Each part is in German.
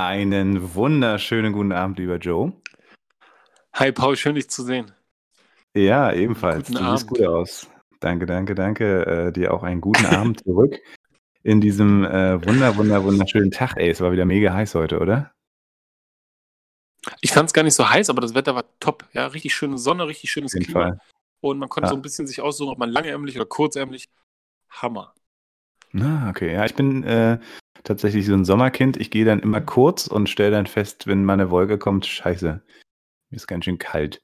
Einen wunderschönen guten Abend, lieber Joe. Hi Paul, schön dich zu sehen. Ja, ebenfalls. Guten du Abend. siehst gut aus. Danke, danke, danke. Äh, dir auch einen guten Abend zurück in diesem äh, wunder, wunder, wunderschönen Tag. Ey, es war wieder mega heiß heute, oder? Ich fand es gar nicht so heiß, aber das Wetter war top. Ja, richtig schöne Sonne, richtig schönes Klima. Fall. Und man konnte Ja. so ein bisschen sich aussuchen, ob man langärmlich oder kurzärmlich. Hammer. Ah, okay. Ja, ich bin äh, tatsächlich so ein Sommerkind. Ich gehe dann immer kurz und stelle dann fest, wenn mal eine Wolke kommt, scheiße, mir ist ganz schön kalt.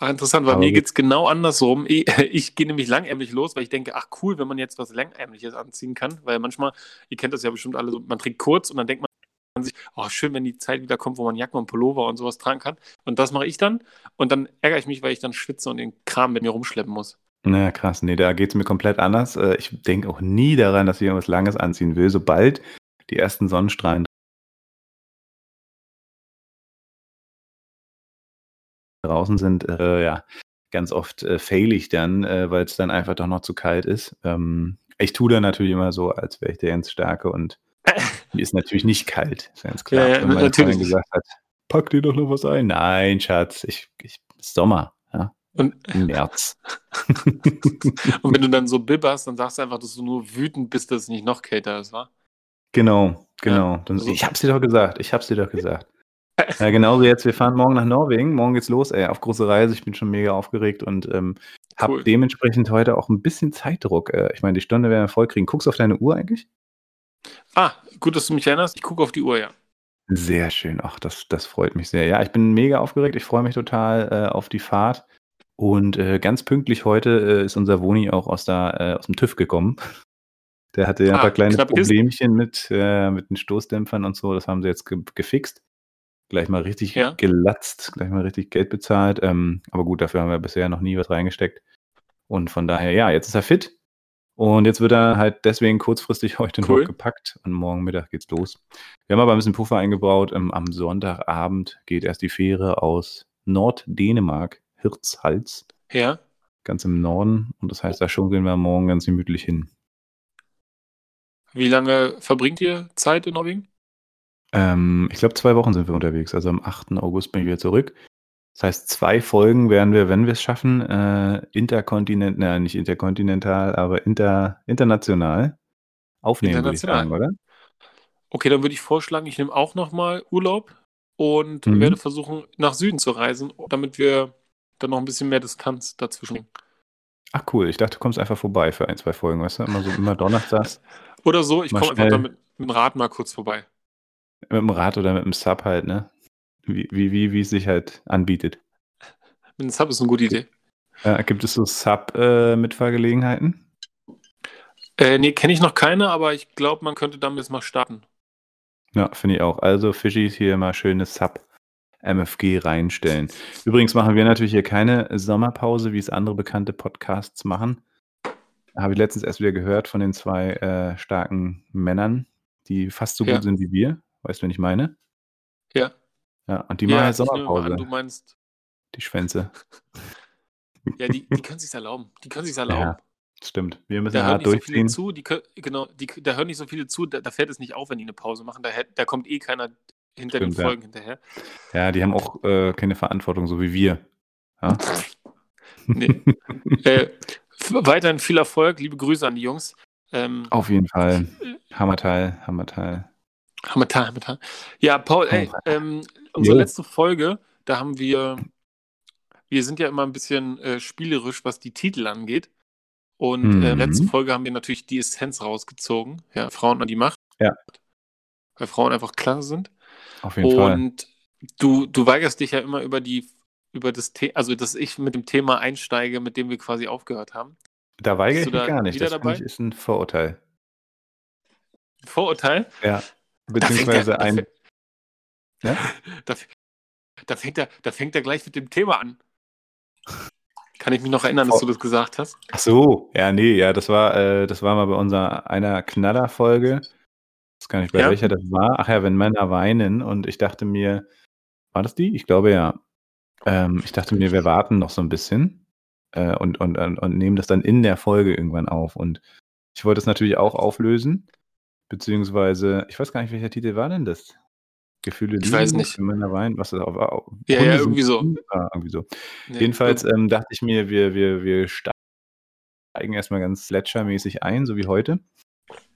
Ach, interessant, weil Aber mir geht es genau andersrum. Ich, ich gehe nämlich langärmlich los, weil ich denke, ach cool, wenn man jetzt was Langärmliches anziehen kann. Weil manchmal, ihr kennt das ja bestimmt alle so, man trägt kurz und dann denkt man sich, oh schön, wenn die Zeit wieder kommt, wo man Jacken und Pullover und sowas tragen kann. Und das mache ich dann. Und dann ärgere ich mich, weil ich dann schwitze und den Kram mit mir rumschleppen muss. Na krass, nee, da geht es mir komplett anders. Äh, Ich denke auch nie daran, dass ich irgendwas Langes anziehen will. Sobald die ersten Sonnenstrahlen draußen sind, äh, ja, ganz oft äh, fail ich dann, äh, weil es dann einfach doch noch zu kalt ist. Ähm, ich tue dann natürlich immer so, als wäre ich der ganz Starke und mir ist natürlich nicht kalt, ist ganz klar. Ja, ja, Wenn meine natürlich gesagt hat, pack dir doch noch was ein. Nein, Schatz, ich, ich ist Sommer, ja, Und, März. und wenn du dann so bibberst, dann sagst du einfach, dass du nur wütend bist, dass es nicht noch kälter ist, wa? Genau, genau. Ja, Dann, so- ich hab's dir doch gesagt, ich hab's dir doch gesagt. Ja, genauso jetzt, wir fahren morgen nach Norwegen, morgen geht's los, ey, auf große Reise, ich bin schon mega aufgeregt und ähm, hab Cool. dementsprechend heute auch ein bisschen Zeitdruck. Äh, ich meine, die Stunde werden wir voll kriegen. Guckst du auf deine Uhr eigentlich? Ah, gut, dass du mich erinnerst. Ich gucke auf die Uhr, ja. Sehr schön, ach, das, das freut mich sehr. Ja, ich bin mega aufgeregt, ich freue mich total äh, auf die Fahrt. Und äh, ganz pünktlich heute äh, ist unser Woni auch aus, der, äh, aus dem TÜV gekommen. Der hatte ja ein Ah, paar kleine. Problemchen mit, äh, mit den Stoßdämpfern und so. Das haben sie jetzt ge gefixt. Gleich mal richtig Ja. gelatzt, gleich mal richtig Geld bezahlt. Ähm, aber gut, dafür haben wir bisher noch nie was reingesteckt. Und von daher, ja, jetzt ist er fit. Und jetzt wird er halt deswegen kurzfristig heute Cool. noch gepackt und morgen Mittag geht's los. Wir haben aber ein bisschen Puffer eingebaut. Ähm, am Sonntagabend geht erst die Fähre aus Norddänemark, Hirtshals, Ja. ganz im Norden. Und das heißt, da schunkeln wir morgen ganz gemütlich hin. Wie lange verbringt ihr Zeit in Norwegen? Ähm, ich glaube, zwei Wochen sind wir unterwegs. Also am 8. August bin ich wieder zurück. Das heißt, zwei Folgen werden wir, wenn wir es schaffen, äh, interkontinent, nein, nicht interkontinental, aber inter, international aufnehmen, würde ich sagen, International. oder? Okay, dann würde ich vorschlagen, ich nehme auch nochmal Urlaub und Mhm. werde versuchen, nach Süden zu reisen, damit wir dann noch ein bisschen mehr Distanz dazwischen. Ach cool, ich dachte, du kommst einfach vorbei für ein, zwei Folgen, weißt du? Immer so immer donnerstags Oder so, ich komme einfach damit mit dem Rad mal kurz vorbei. mit dem Rad oder mit dem Sub halt, ne? Wie, wie, wie, wie es sich halt anbietet. Mit dem Sub ist eine gute Idee. Äh, gibt es so Sub-Mitfahrgelegenheiten? Äh, nee, kenne ich noch keine, aber ich glaube, man könnte damit jetzt mal starten. Ja, finde ich auch. Also Fischis hier mal schönes Sub MFG reinstellen. Übrigens machen wir natürlich hier keine Sommerpause, wie es andere bekannte Podcasts machen. Habe ich letztens erst wieder gehört von den zwei äh, starken Männern, die fast so Ja. gut sind wie wir. Weißt du, wen ich meine? Ja. Ja, und die machen halt Sommerpause, an, du meinst, die Schwänze. ja, die, die können sich erlauben. Die können sich erlauben. Ja, stimmt. Wir müssen Da hart nicht so viele durchziehen. zu, die können, genau, die, da hören nicht so viele zu, da, da fällt es nicht auf, wenn die eine Pause machen. Da, da kommt eh keiner hinter Stimmt, den ja. Folgen hinterher. Ja, die haben auch äh, keine Verantwortung, so wie wir. Ja? Nee. äh, weiterhin viel Erfolg, liebe Grüße an die Jungs. Ähm, Auf jeden Fall. Hammerteil, Hammerteil. Hammertal, Hammertal. Ja, Paul, ey, ähm, unsere Jo. letzte Folge, da haben wir, wir sind ja immer ein bisschen äh, spielerisch, was die Titel angeht. Und äh, Mhm. letzte Folge haben wir natürlich die Essenz rausgezogen. Ja, Frauen an die Macht. Ja. Weil Frauen einfach klasse sind. Auf jeden Fall. Und du, du weigerst dich ja immer über die, über das Thema, also dass ich mit dem Thema einsteige, mit dem wir quasi aufgehört haben. Da weigere ich mich gar nicht. Das dabei? ich ist ein Vorurteil. Vorurteil? Ja. Beziehungsweise da ein. fängt- Ja? Da, da, fängt er, da fängt er gleich mit dem Thema an. Kann ich mich noch erinnern, dass du das gesagt hast? Ach so, ja, nee, ja, das war, äh, das war mal bei unserer einer Knallerfolge. Weiß gar nicht, bei Ja? welcher das war. Ach ja, wenn Männer weinen. Und ich dachte mir, war das die? Ich glaube ja. Ähm, ich dachte mir, wir warten noch so ein bisschen äh, und, und, und, und nehmen das dann in der Folge irgendwann auf. Und ich wollte es natürlich auch auflösen. beziehungsweise, ich weiß gar nicht, welcher Titel war denn das? Gefühle Ich weiß nicht. Männer weinen, was ist auf, auf Ja, Hunde ja, sind irgendwie so. Ah, irgendwie so. Nee, Jedenfalls ähm, dachte ich mir, wir, wir, wir steigen erstmal ganz Sledger-mäßig ein, so wie heute.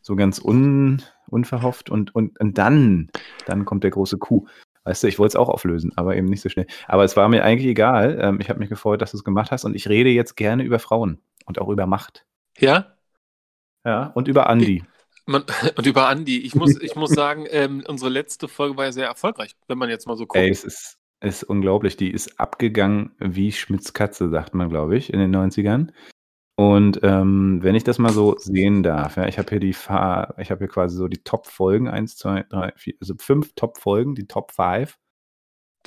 So ganz un, unverhofft und, und, und dann, dann kommt der große Coup. Weißt du, ich wollte es auch auflösen, aber eben nicht so schnell. Aber es war mir eigentlich egal. Ähm, ich habe mich gefreut, dass du es gemacht hast und ich rede jetzt gerne über Frauen und auch über Macht. ja? Ja, und über Andi. Man, und über Andi, ich muss, ich muss sagen, ähm, unsere letzte Folge war ja sehr erfolgreich, wenn man jetzt mal so guckt. Ey, es ist, ist unglaublich. Die ist abgegangen wie Schmitz Katze, sagt man, glaube ich, in den 90ern. Und ähm, wenn ich das mal so sehen darf, ja, ich habe hier die Fa ich habe hier quasi so die Top-Folgen, eins, zwei, drei, vier, also fünf Top-Folgen, die Top 5.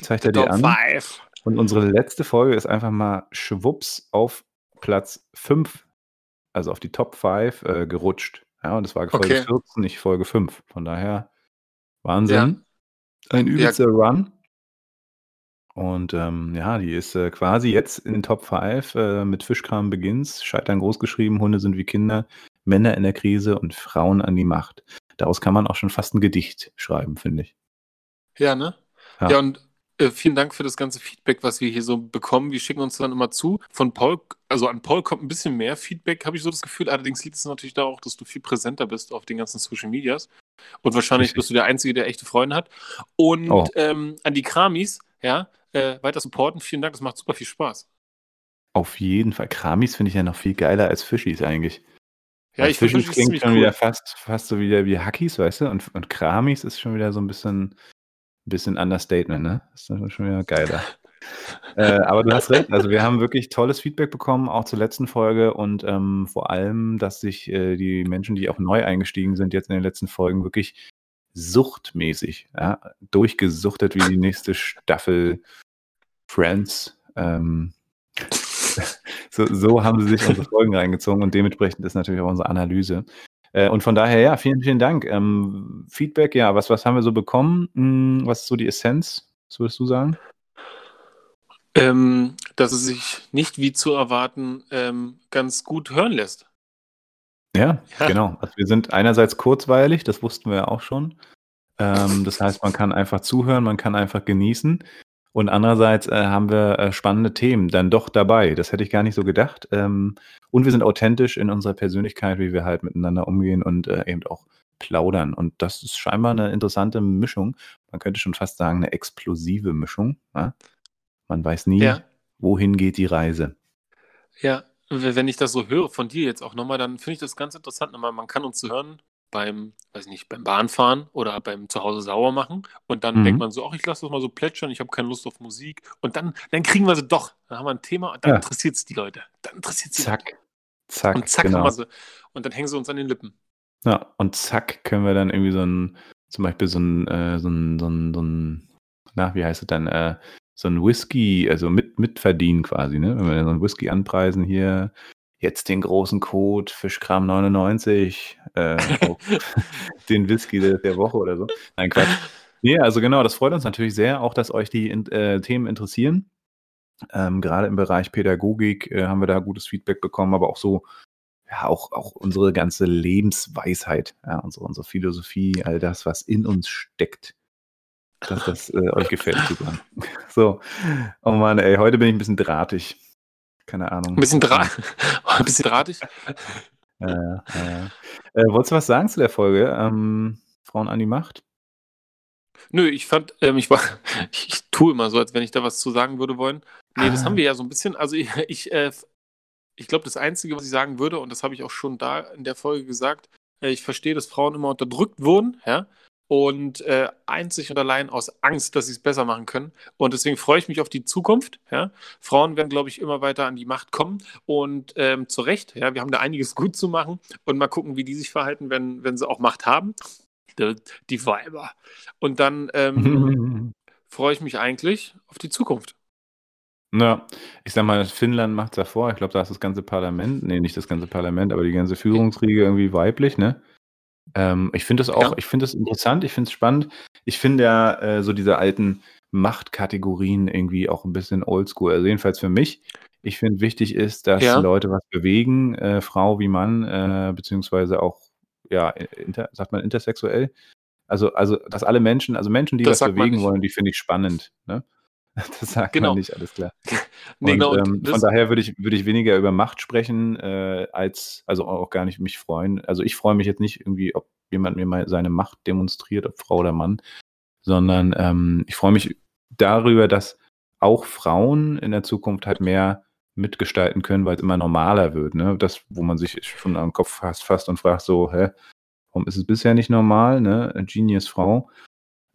Zeigt er dir Top an. Five. Und unsere letzte Folge ist einfach mal schwupps auf Platz 5, also auf die Top 5 äh, gerutscht. Ja, und es war Folge Okay. 14, nicht Folge 5. Von daher Wahnsinn. Ein übelster Run. Und ähm, ja, die ist äh, quasi jetzt in den Top 5 äh, mit Fischkram beginnt's. Scheitern groß geschrieben, Hunde sind wie Kinder, Männer in der Krise und Frauen an die Macht. Daraus kann man auch schon fast ein Gedicht schreiben, finde ich. Ja, ne? Ja. Ja, und äh, vielen Dank für das ganze Feedback, was wir hier so bekommen. Wir schicken uns dann immer zu. Von Paul, also an Paul kommt ein bisschen mehr Feedback, habe ich so das Gefühl. Allerdings liegt es natürlich da auch, dass du viel präsenter bist auf den ganzen Social Medias. Und wahrscheinlich Richtig. bist du der Einzige, der echte Freunde hat. Und Oh. ähm, an die Kramis, ja, äh, weiter supporten. Vielen Dank, das macht super viel Spaß. Auf jeden Fall. Kramis finde ich ja noch viel geiler als Fischis eigentlich. Ja, Weil ich finde Fischis klingt schon cool. wieder fast, fast so wieder wie Hackies, weißt du? Und, und Kramis ist schon wieder so ein bisschen, bisschen Understatement, ne? Ist dann schon wieder geiler. äh, aber du hast recht, also wir haben wirklich tolles Feedback bekommen, auch zur letzten Folge und ähm, vor allem, dass sich äh, die Menschen, die auch neu eingestiegen sind, jetzt in den letzten Folgen wirklich suchtmäßig, ja, durchgesuchtet wie die nächste Staffel Friends. Ähm, so, so haben sie sich unsere Folgen reingezogen und dementsprechend ist natürlich auch unsere Analyse. Äh, und von daher, ja, vielen, vielen Dank. Ähm, Feedback, ja, was, was haben wir so bekommen? Hm, was ist so die Essenz? Was würdest du sagen? Ähm, dass es sich nicht wie zu erwarten ähm, ganz gut hören lässt. Ja, Ja. genau. Also wir sind einerseits kurzweilig, das wussten wir ja auch schon. Ähm, das heißt, man kann einfach zuhören, man kann einfach genießen. Und andererseits äh, haben wir äh, spannende Themen dann doch dabei. Das hätte ich gar nicht so gedacht. Ähm, und wir sind authentisch in unserer Persönlichkeit, wie wir halt miteinander umgehen und äh, eben auch plaudern. Und das ist scheinbar eine interessante Mischung. Man könnte schon fast sagen, eine explosive Mischung. Ja? Man weiß nie, Ja. wohin geht die Reise. Ja, wenn ich das so höre von dir jetzt auch nochmal, dann finde ich das ganz interessant. Nochmal, man kann uns hören beim, weiß nicht, beim Bahnfahren oder beim Zuhause sauer machen und dann Mhm. denkt man so, ach, ich lasse das mal so plätschern, ich habe keine Lust auf Musik und dann, dann kriegen wir sie doch. Dann haben wir ein Thema und dann Ja. interessiert es die Leute. Dann interessiert es die Zack, Leute. zack, Und zack genau. haben wir sie. Und dann hängen sie uns an den Lippen. Ja, und zack, können wir dann irgendwie so ein, zum Beispiel so ein, äh, so ein, so ein, so ein, na, wie heißt es dann, äh, so ein Whisky, also mit, mitverdienen quasi, ne? Wenn wir so ein Whisky anpreisen hier, jetzt den großen Code Fischkram 99, äh, den Whisky der, der Woche oder so. Nein, Quatsch. Nee, also genau, das freut uns natürlich sehr, auch dass euch die äh, Themen interessieren. Ähm, gerade im Bereich Pädagogik äh, haben wir da gutes Feedback bekommen, aber auch so, ja, auch, auch unsere ganze Lebensweisheit, ja, unsere, unsere Philosophie, all das, was in uns steckt. Dass das äh, euch gefällt, super. So, oh Mann, ey, heute bin ich ein bisschen drahtig. Keine Ahnung. Ein bisschen, dra ein bisschen drahtig. Äh, äh. Äh, wolltest du was sagen zu der Folge? Ähm, Frauen an die Macht? Nö, ich fand, ähm, ich war, ich, ich tue immer so, als wenn ich da was zu sagen würde wollen. Nee, das Ah. haben wir ja so ein bisschen. Also ich, ich, äh, ich glaube, das Einzige, was ich sagen würde, und das habe ich auch schon da in der Folge gesagt, äh, ich verstehe, dass Frauen immer unterdrückt wurden, ja. Und äh, einzig und allein aus Angst, dass sie es besser machen können. Und deswegen freue ich mich auf die Zukunft. Ja? Frauen werden, glaube ich, immer weiter an die Macht kommen. Und ähm, zu Recht, ja, wir haben da einiges gut zu machen. Und mal gucken, wie die sich verhalten, wenn, wenn sie auch Macht haben. Die, Weiber. Und dann ähm, freue ich mich eigentlich auf die Zukunft. Ja, ich sag mal, Finnland macht es ja vor. Ich glaube, da ist das ganze Parlament, nee, nicht das ganze Parlament, aber die ganze Führungsriege irgendwie weiblich, ne? Ähm, ich finde das auch, Ja. ich finde das interessant, ich finde es spannend. Ich finde ja äh, so diese alten Machtkategorien irgendwie auch ein bisschen oldschool. Also jedenfalls für mich. Ich finde wichtig ist, dass Ja. Leute was bewegen, äh, Frau wie Mann, äh, beziehungsweise auch ja, inter, sagt man intersexuell? Also, also, dass alle Menschen, also Menschen, die Das was bewegen wollen, die finde ich spannend. Ne? Das sagt Genau. man nicht, alles klar. Nee, Und, genau, ähm, von daher würde ich, würde ich weniger über Macht sprechen, äh, als, also auch gar nicht mich freuen. Also ich freue mich jetzt nicht irgendwie, ob jemand mir mal seine Macht demonstriert, ob Frau oder Mann, sondern ähm, ich freue mich darüber, dass auch Frauen in der Zukunft halt mehr mitgestalten können, weil es immer normaler wird. Ne? Das, wo man sich schon am Kopf fasst, fasst und fragt so, hä, warum ist es bisher nicht normal? Ne? Eine Genius-Frau.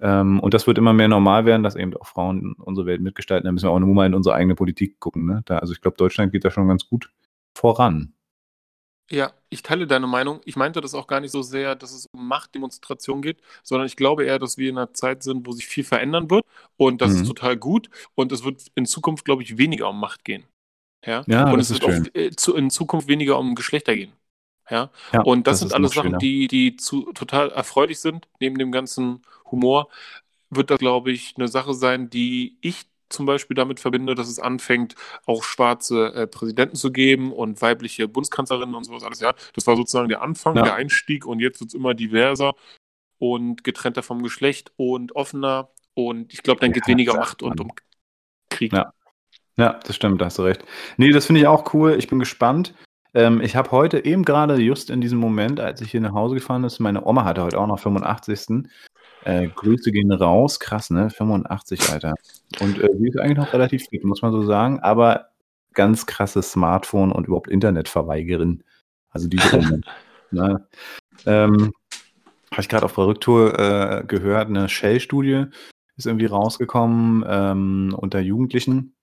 Ähm, und das wird immer mehr normal werden, dass eben auch Frauen unsere Welt mitgestalten. Da müssen wir auch nur mal in unsere eigene Politik gucken. Ne? Da, also ich glaube, Deutschland geht da schon ganz gut voran. Ja, ich teile deine Meinung. Ich meinte das auch gar nicht so sehr, dass es um Machtdemonstration geht, sondern ich glaube eher, dass wir in einer Zeit sind, wo sich viel verändern wird und das Mhm. ist total gut und es wird in Zukunft, glaube ich, weniger um Macht gehen. Ja, Ja, und es wird schön. auch äh, in Zukunft weniger um Geschlechter gehen. Ja, Ja, und das, ist sind alles Sachen, schöner. die, die zu, total erfreulich sind. Neben dem ganzen Humor wird das, glaube ich, eine Sache sein, die ich zum Beispiel damit verbinde, dass es anfängt, auch schwarze äh, Präsidenten zu geben und weibliche Bundeskanzlerinnen und sowas alles. Ja, das war sozusagen der Anfang, Ja. der Einstieg und jetzt wird es immer diverser und getrennter vom Geschlecht und offener. Und ich glaube, dann Ja, geht es weniger um Macht und um Krieg. Ja. Ja, das stimmt, da hast du recht. Nee, das finde ich auch cool. Ich bin gespannt. Ähm, ich habe heute eben gerade, just in diesem Moment, als ich hier nach Hause gefahren ist, meine Oma hatte heute auch noch 85. Äh, Grüße gehen raus. Krass, ne? 85, Alter. Und äh, sie ist eigentlich noch relativ fit, muss man so sagen. Aber ganz krasses Smartphone und überhaupt Internetverweigerin. Also diese Oma. ne? ähm, habe ich gerade auf der Rücktour äh, gehört, eine Shell-Studie ist irgendwie rausgekommen ähm, unter Jugendlichen.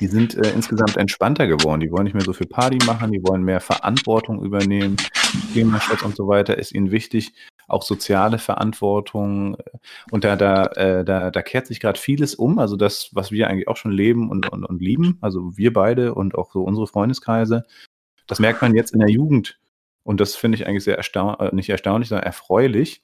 Die sind äh, insgesamt entspannter geworden. Die wollen nicht mehr so viel Party machen, die wollen mehr Verantwortung übernehmen. Klimaschutz und so weiter ist ihnen wichtig. Auch soziale Verantwortung. Und da, da, äh, da, da kehrt sich gerade vieles um. Also das, was wir eigentlich auch schon leben und, und, und lieben, also wir beide und auch so unsere Freundeskreise, das merkt man jetzt in der Jugend. Und das finde ich eigentlich sehr erstaunlich, nicht erstaunlich, sondern erfreulich,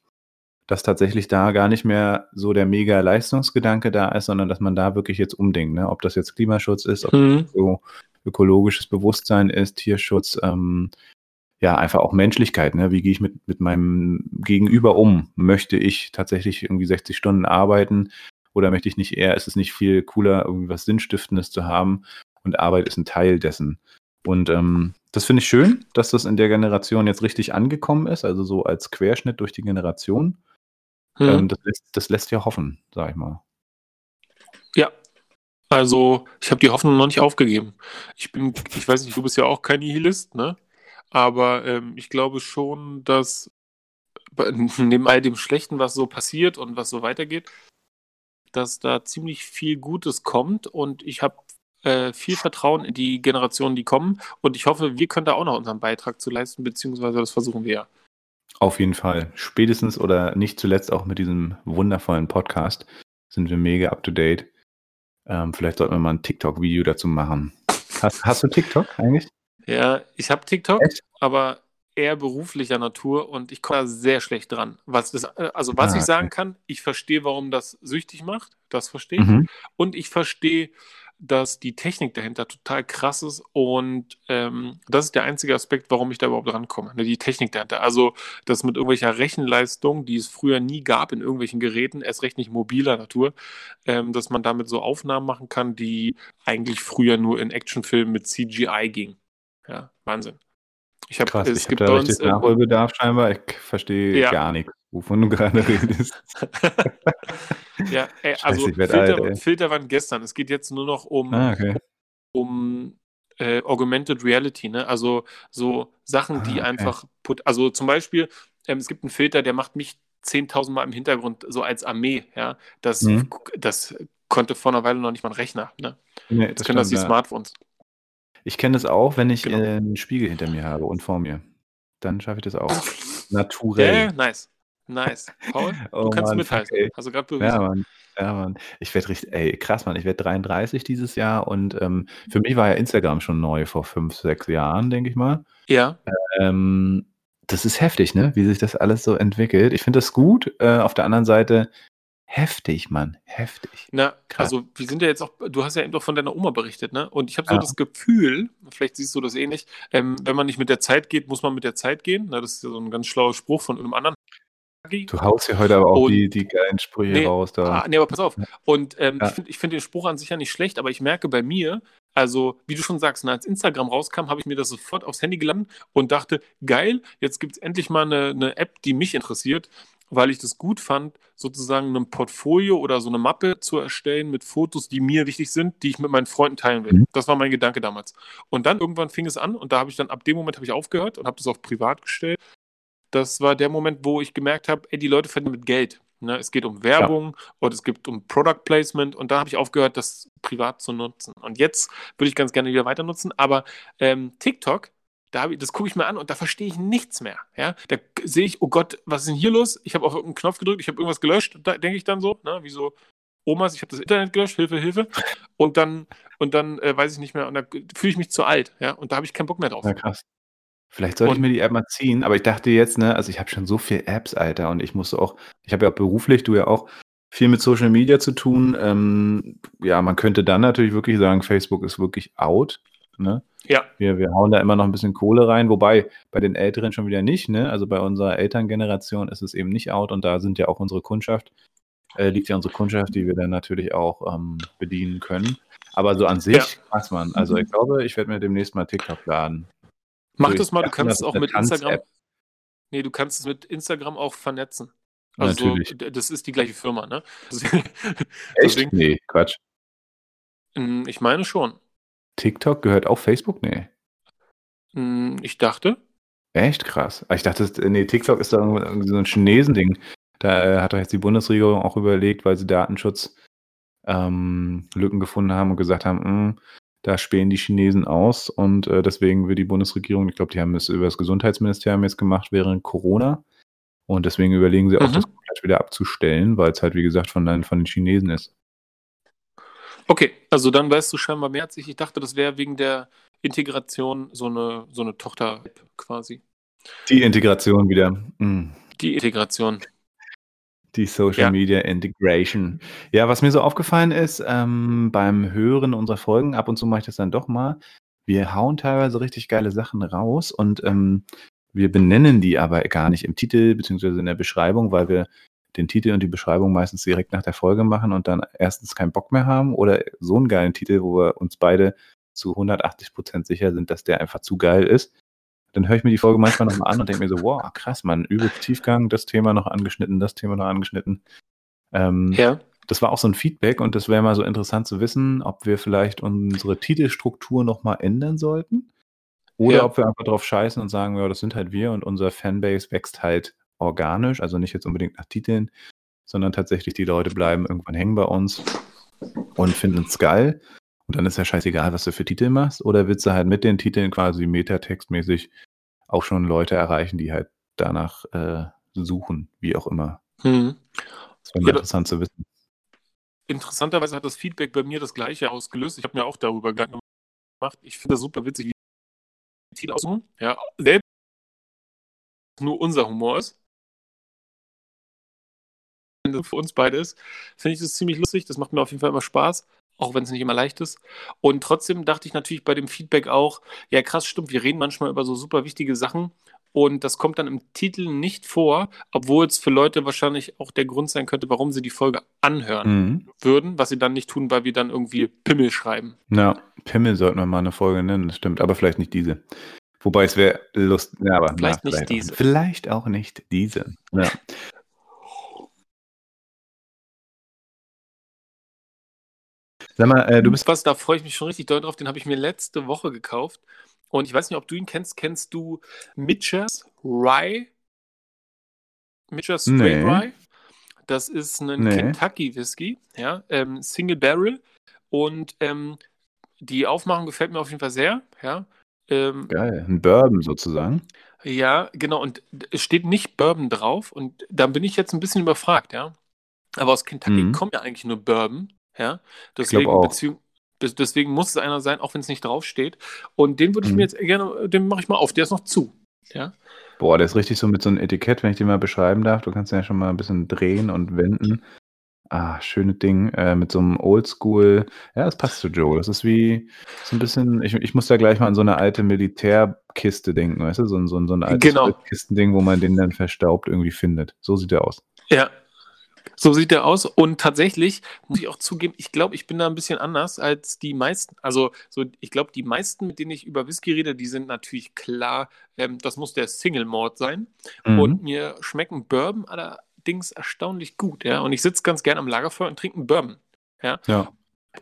dass tatsächlich da gar nicht mehr so der mega Leistungsgedanke da ist, sondern dass man da wirklich jetzt umdenkt. Ne? Ob das jetzt Klimaschutz ist, ob Mhm. so ökologisches Bewusstsein ist, Tierschutz, ähm, ja, einfach auch Menschlichkeit. Ne? Wie gehe ich mit, mit meinem Gegenüber um? Möchte ich tatsächlich irgendwie 60 Stunden arbeiten oder möchte ich nicht eher, ist es nicht viel cooler, irgendwie was Sinnstiftendes zu haben und Arbeit ist ein Teil dessen. Und ähm, das finde ich schön, dass das in der Generation jetzt richtig angekommen ist, also so als Querschnitt durch die Generation. Mhm. Ähm, das, lässt, das lässt ja hoffen, sag ich mal. Ja. Also, ich habe die Hoffnung noch nicht aufgegeben. Ich bin, ich weiß nicht, du bist ja auch kein Nihilist, ne? Aber ähm, ich glaube schon, dass neben all dem Schlechten, was so passiert und was so weitergeht, dass da ziemlich viel Gutes kommt und ich habe äh, viel Vertrauen in die Generationen, die kommen und ich hoffe, wir können da auch noch unseren Beitrag zu leisten, beziehungsweise das versuchen wir ja. Auf jeden Fall. Spätestens oder nicht zuletzt auch mit diesem wundervollen Podcast sind wir mega up to date. Ähm, vielleicht sollten wir mal ein TikTok-Video dazu machen. Hast, hast du TikTok eigentlich? Ja, ich habe TikTok, Echt? aber eher beruflicher Natur und ich komme da sehr schlecht dran. Was das, äh, also was Ah, ich sagen okay. kann, ich verstehe, warum das süchtig macht, das verstehe ich. Mhm. Und ich verstehe, dass die Technik dahinter total krass ist und ähm, das ist der einzige Aspekt, warum ich da überhaupt rankomme. Ne, die Technik dahinter. Also das mit irgendwelcher Rechenleistung, die es früher nie gab in irgendwelchen Geräten, erst recht nicht mobiler Natur, ähm, dass man damit so Aufnahmen machen kann, die eigentlich früher nur in Actionfilmen mit CGI ging. Ja, Wahnsinn. Ich habe es ich gibt da bei richtig Nachholbedarf scheinbar. Ich verstehe Ja. gar nichts, wovon du gerade redest. ja, ey, Scheiße, also werd Filter, alt. Filter waren gestern. Es geht jetzt nur noch um Ah, okay. um äh, Augmented Reality, ne? Also so Sachen, Ah, die okay. einfach put also zum Beispiel, ähm, es gibt einen Filter, der macht mich 10.000 Mal im Hintergrund so als Armee, ja. Das, Mhm. das konnte vor einer Weile noch nicht mal ein Rechner, ne? Nee, Jetzt das können das die. Smartphones. Ich kenne das auch, wenn ich Genau. äh, einen Spiegel hinter mir habe und vor mir. Dann schaffe ich das auch. Naturell. ja, nice. Nice. Paul, du Oh kannst Mann, fuck, ey. Also gerade Ja, bewiesen. Mann. Ja, Mann. Ich werde richtig, ey, krass, Mann. Ich werde 33 dieses Jahr und ähm, für mich war ja Instagram schon neu vor fünf, sechs Jahren, denke ich mal. Ja, Ähm, das ist heftig, ne? Wie sich das alles so entwickelt. Ich finde das gut. Äh, auf der anderen Seite Heftig, Mann, heftig. Na, Krass. also wir sind ja jetzt auch, du hast ja eben doch von deiner Oma berichtet, ne? Und ich habe so Ja. das Gefühl, vielleicht siehst du das ähnlich, ähm, wenn man nicht mit der Zeit geht, muss man mit der Zeit gehen. Na, das ist ja so ein ganz schlauer Spruch von einem anderen. Du haust ja heute aber auch Und- die, die geilen Sprüche Nee, raus da. Ah, nee, aber pass auf. Und ähm, Ja. ich finde find den Spruch an sich ja nicht schlecht, aber ich merke bei mir, also wie du schon sagst, ne, als Instagram rauskam, habe ich mir das sofort aufs Handy geladen und dachte, geil, jetzt gibt es endlich mal eine, eine App, die mich interessiert, weil ich das gut fand, sozusagen ein Portfolio oder so eine Mappe zu erstellen mit Fotos, die mir wichtig sind, die ich mit meinen Freunden teilen will. Mhm. Das war mein Gedanke damals. Und dann irgendwann fing es an und da habe ich dann, ab dem Moment habe ich aufgehört und habe das auf privat gestellt. Das war der Moment, wo ich gemerkt habe, ey, die Leute verdienen mit Geld. Ne? Es geht um Werbung und es geht um Product Placement und da habe ich aufgehört, das privat zu nutzen. Und jetzt würde ich ganz gerne wieder weiter nutzen, aber ähm, TikTok, da ich, das gucke ich mir an und da verstehe ich nichts mehr. Ja? Da sehe ich, oh Gott, was ist denn hier los? Ich habe auf irgendeinen Knopf gedrückt, ich habe irgendwas gelöscht, da denke ich dann so, ne? wie so Omas, ich habe das Internet gelöscht, Hilfe, Hilfe. Und dann, und dann äh, weiß ich nicht mehr, und da fühle ich mich zu alt, ja, und da habe ich keinen Bock mehr drauf. Ja, krass. Vielleicht sollte ich mir die App mal ziehen, aber ich dachte jetzt, ne, also ich habe schon so viele Apps, Alter, und ich musste auch, ich habe ja auch beruflich, du ja auch, viel mit Social Media zu tun. Ähm, ja, man könnte dann natürlich wirklich sagen, Facebook ist wirklich out. Ne? Ja, Wir, wir hauen da immer noch ein bisschen Kohle rein, wobei bei den Älteren schon wieder nicht. Ne? Also bei unserer Elterngeneration ist es eben nicht out und da sind ja auch unsere Kundschaft, äh, liegt ja unsere Kundschaft, die wir dann natürlich auch ähm, bedienen können. Aber so an sich, Ja. krass, man. Also ich glaube, ich werde mir demnächst mal TikTok laden. Mach das mal, du kannst es auch mit Instagram. Nee, du kannst es mit Instagram auch vernetzen. Also Natürlich. das ist die gleiche Firma, ne? Echt? Nee, Quatsch. Mm, ich meine schon. TikTok gehört auch Facebook? Nee. Mm, Ich dachte. Echt krass. Ah, Ich dachte, das- nee, TikTok ist da irgendwie so ein Chinesen-Ding. Da äh, hat doch jetzt die Bundesregierung auch überlegt, weil sie Datenschutz ähm, Lücken gefunden haben und gesagt haben, "Hm, da spähen die Chinesen aus und äh, deswegen will die Bundesregierung, ich glaube, die haben es über das Gesundheitsministerium jetzt gemacht während Corona und deswegen überlegen sie auch, Mhm. das komplett wieder abzustellen, weil es halt, wie gesagt, von, den- von den Chinesen ist. Okay, also dann weißt du scheinbar mehr als ich. Ich dachte, das wäre wegen der Integration so eine, so eine Tochter-App quasi. Die Integration wieder. Hm. Die Integration. Die Social Ja. Media Integration. Ja, was mir so aufgefallen ist, ähm, beim Hören unserer Folgen, ab und zu mache ich das dann doch mal, wir hauen teilweise richtig geile Sachen raus und ähm, wir benennen die aber gar nicht im Titel beziehungsweise in der Beschreibung, weil wir den Titel und die Beschreibung meistens direkt nach der Folge machen und dann erstens keinen Bock mehr haben oder so einen geilen Titel, wo wir uns beide zu 180 Prozent sicher sind, dass der einfach zu geil ist. Dann höre ich mir die Folge manchmal nochmal an und denke mir so, wow, krass, Mann, übelst Tiefgang, das Thema noch angeschnitten, das Thema noch angeschnitten. Ähm, Ja. Das war auch so ein Feedback und das wäre mal so interessant zu wissen, ob wir vielleicht unsere Titelstruktur nochmal ändern sollten oder Ja. ob wir einfach drauf scheißen und sagen, ja, das sind halt wir und unser Fanbase wächst halt organisch, also nicht jetzt unbedingt nach Titeln, sondern tatsächlich die Leute bleiben irgendwann hängen bei uns und finden es geil. Und dann ist ja scheißegal, was du für Titel machst. Oder willst du halt mit den Titeln quasi metatextmäßig auch schon Leute erreichen, die halt danach äh, suchen, wie auch immer. Hm. Das wäre Ja, interessant zu wissen. Interessanterweise hat das Feedback bei mir das gleiche ausgelöst. Ich habe mir auch darüber Gedanken gemacht. Ich finde das super witzig, wie die Titel aussuchen. Ja, selbst nur unser Humor ist. Wenn das für uns beide ist, finde ich das ziemlich lustig. Das macht mir auf jeden Fall immer Spaß, auch wenn es nicht immer leicht ist. Und trotzdem dachte ich natürlich bei dem Feedback auch, ja krass, stimmt, wir reden manchmal über so super wichtige Sachen und das kommt dann im Titel nicht vor, obwohl es für Leute wahrscheinlich auch der Grund sein könnte, warum sie die Folge anhören Mhm. würden, was sie dann nicht tun, weil wir dann irgendwie Pimmel schreiben. Ja, Pimmel sollten wir mal eine Folge nennen, das stimmt, aber vielleicht nicht diese. Wobei es wäre lustig, ja, aber Vielleicht na, nicht auch, diese. Vielleicht auch nicht diese. Ja. Sag mal, äh, du bist was, da freue ich mich schon richtig doll drauf. Den habe ich mir letzte Woche gekauft. Und ich weiß nicht, ob du ihn kennst. Kennst du Mitchers Rye? Mitchers Straight Nee. Rye? Das ist ein Nee. Kentucky Whisky, ja, ähm, Single Barrel. Und ähm, die Aufmachung gefällt mir auf jeden Fall sehr, ja. Ähm, geil, ein Bourbon sozusagen. Ja, genau. Und es steht nicht Bourbon drauf. Und da bin ich jetzt ein bisschen überfragt, ja. Aber aus Kentucky Mhm. kommt ja eigentlich nur Bourbon, ja. Deswegen, beziehung, des- deswegen muss es einer sein, auch wenn es nicht draufsteht. Und den würde ich Mhm. mir jetzt gerne, den mache ich mal auf. Der ist noch zu. Ja. Boah, der ist richtig so mit so einem Etikett, wenn ich den mal beschreiben darf. Du kannst den ja schon mal ein bisschen drehen und wenden. Ah, schönes Ding, äh, mit so einem Oldschool ja, das passt zu Joe. Das ist wie so ein bisschen ich ich muss da gleich mal an so eine alte Militärkiste denken, weißt du? So so so 'n altes Genau. Kistending, wo man den dann verstaubt irgendwie findet. So sieht der aus. Ja, so sieht der aus. Und tatsächlich muss ich auch zugeben, ich glaube, ich bin da ein bisschen anders als die meisten. Also, so ich glaube, die meisten, mit denen ich über Whisky rede, die sind natürlich klar, ähm, das muss der Single Malt sein. Und Mhm. mir schmecken Bourbon allerdings erstaunlich gut, ja. Und ich sitze ganz gern am Lagerfeuer und trinke 'n Bourbon, ja. Ja.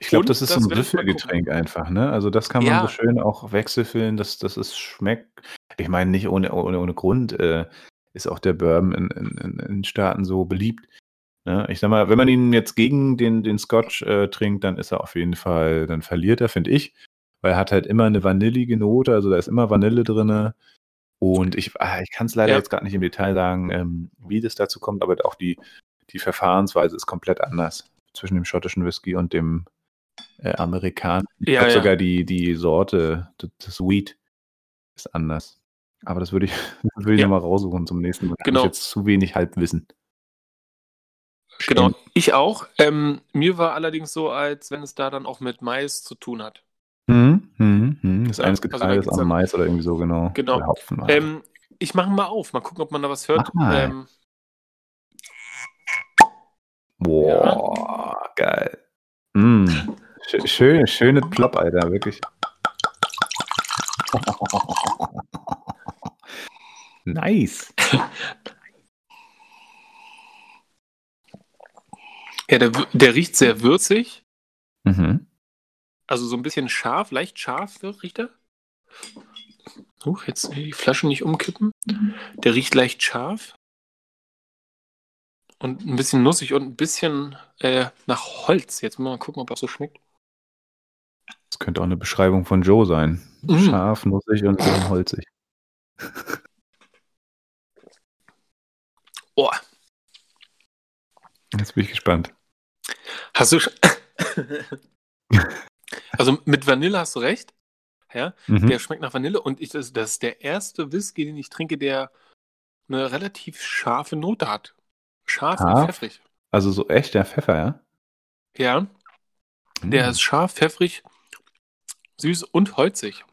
Ich glaube, Und das ist so das 'n werde ich mal gucken. Würfelgetränk einfach, ne? Also, das kann man so Ja. schön auch wechselfüllen, dass dass es schmeckt. Ich meine, nicht ohne ohne ohne Grund, äh, ist auch der Bourbon in in in in Staaten so beliebt, ne? Ich sage mal, wenn man ihn jetzt gegen den den Scotch, äh, trinkt, dann ist er auf jeden Fall dann verliert er, finde ich, weil er hat halt immer 'ne vanillige Note, also, da ist immer Vanille drinne. Und ich ah, ich kann's leider Ja. jetzt grad nicht im Detail sagen, ähm, wie das dazu kommt, aber auch die die Verfahrensweise ist komplett anders zwischen dem schottischen Whisky und dem, äh, Amerikan ich Ja, glaube ja. sogar die die Sorte, das Wheat ist anders. Aber das würde ich würde ich Ja. noch mal raussuchen zum nächsten Mal. Habe ich Genau. jetzt zu wenig Halbwissen. Genau, ich auch. Ähm, mir war allerdings so, als wenn es da dann auch mit Mais zu tun hat. Mhm, mhm, mhm. Das Ja, eine ist also da Getreide, das andere Mais oder irgendwie so, genau. Genau. Hopfen das. Ähm, ich mache mal auf. Mal gucken, ob man da was hört. Mach mal. Ähm, ja. Boah, geil. Mm. Schö schön schönes Plop, Alter, wirklich. Nice. Ja, der der riecht sehr würzig. Mhm. Also, so 'n bisschen scharf, leicht scharf, ne, riecht er. Huch, jetzt die Flasche nicht umkippen. Der riecht leicht scharf. Und 'n bisschen nussig und 'n bisschen, äh, nach Holz. Jetzt mal gucken, ob das so schmeckt. Das könnte auch 'ne Beschreibung von Joe sein. Mhm. Scharf, nussig und bisschen holzig. Oh. Jetzt bin ich gespannt. Hast du sch Also, mit Vanille hast du recht. Ja, Mhm. der schmeckt nach Vanille und ich das das ist der erste Whisky, den ich trinke, der 'ne relativ scharfe Note hat. Scharf und Scharf? pfeffrig. Also, so echt der Pfeffer, ja? Ja. Der Mhm. ist scharf, pfeffrig, süß und holzig.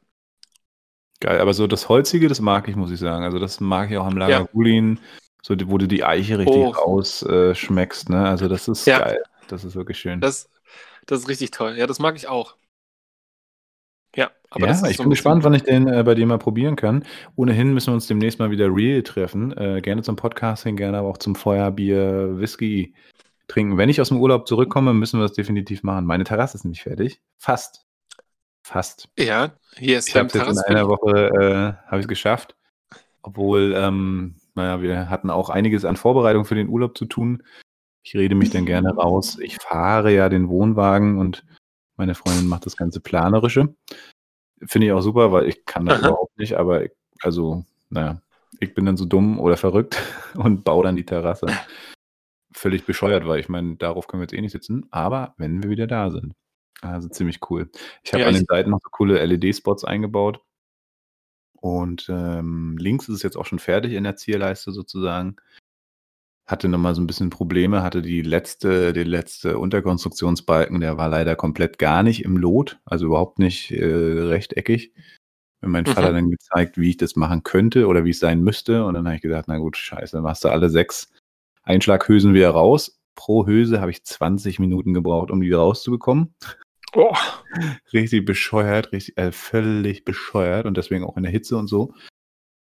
Geil, aber so das Holzige, das mag ich, muss ich sagen. Also, das mag ich auch am Ja. Lagavulin, so d wo du die Eiche richtig Oh. raus äh, ne? Also, das ist Ja. geil. Das ist wirklich schön. Das das ist richtig toll. Ja, das mag ich auch. Ja, aber das Ja, ist ich so bin gespannt, wann ich den, äh, bei dir mal probieren kann. Ohnehin müssen wir uns demnächst mal wieder real treffen. Äh, gerne zum Podcasting, gerne aber auch zum Feuerbier, Whisky trinken. Wenn ich aus'm Urlaub zurückkomme, müssen wir das definitiv machen. Meine Terrasse ist nämlich fertig. Fast. Fast. Ja, hier ist Ich habe dein es jetzt in einer Woche, äh habe ich's geschafft. Obwohl, ähm, na ja, wir hatten auch einiges an Vorbereitung für den Urlaub zu tun. Ich rede mich dann gerne raus. Ich fahre ja den Wohnwagen und meine Freundin macht das ganze Planerische. Finde ich auch super, weil ich kann das Aha. überhaupt nicht, aber ich also, na ja, ich bin dann so dumm oder verrückt und baue dann die Terrasse. Völlig bescheuert, weil ich meine, darauf können wir jetzt eh nicht sitzen, aber wenn wir wieder da sind. Also, ziemlich cool. Ich habe Ja, an den Seiten noch so coole LED-Spots eingebaut. Und, ähm, links ist es jetzt auch schon fertig in der Zierleiste sozusagen. Hatte noch mal so 'n bisschen Probleme, hatte die letzte der letzte Unterkonstruktionsbalken, der war leider komplett gar nicht im Lot, also überhaupt nicht, äh, rechteckig. Mir mein Vater Mhm. dann gezeigt, wie ich das machen könnte oder wie's sein müsste. Und dann habe ich gedacht: „Na gut, scheiße, dann machst du alle 6 Einschlaghülsen wieder raus.“ Pro Hülse habe ich 20 Minuten gebraucht, um die rauszubekommen. Oh. Richtig bescheuert, richtig äh, völlig bescheuert und deswegen auch in der Hitze und so.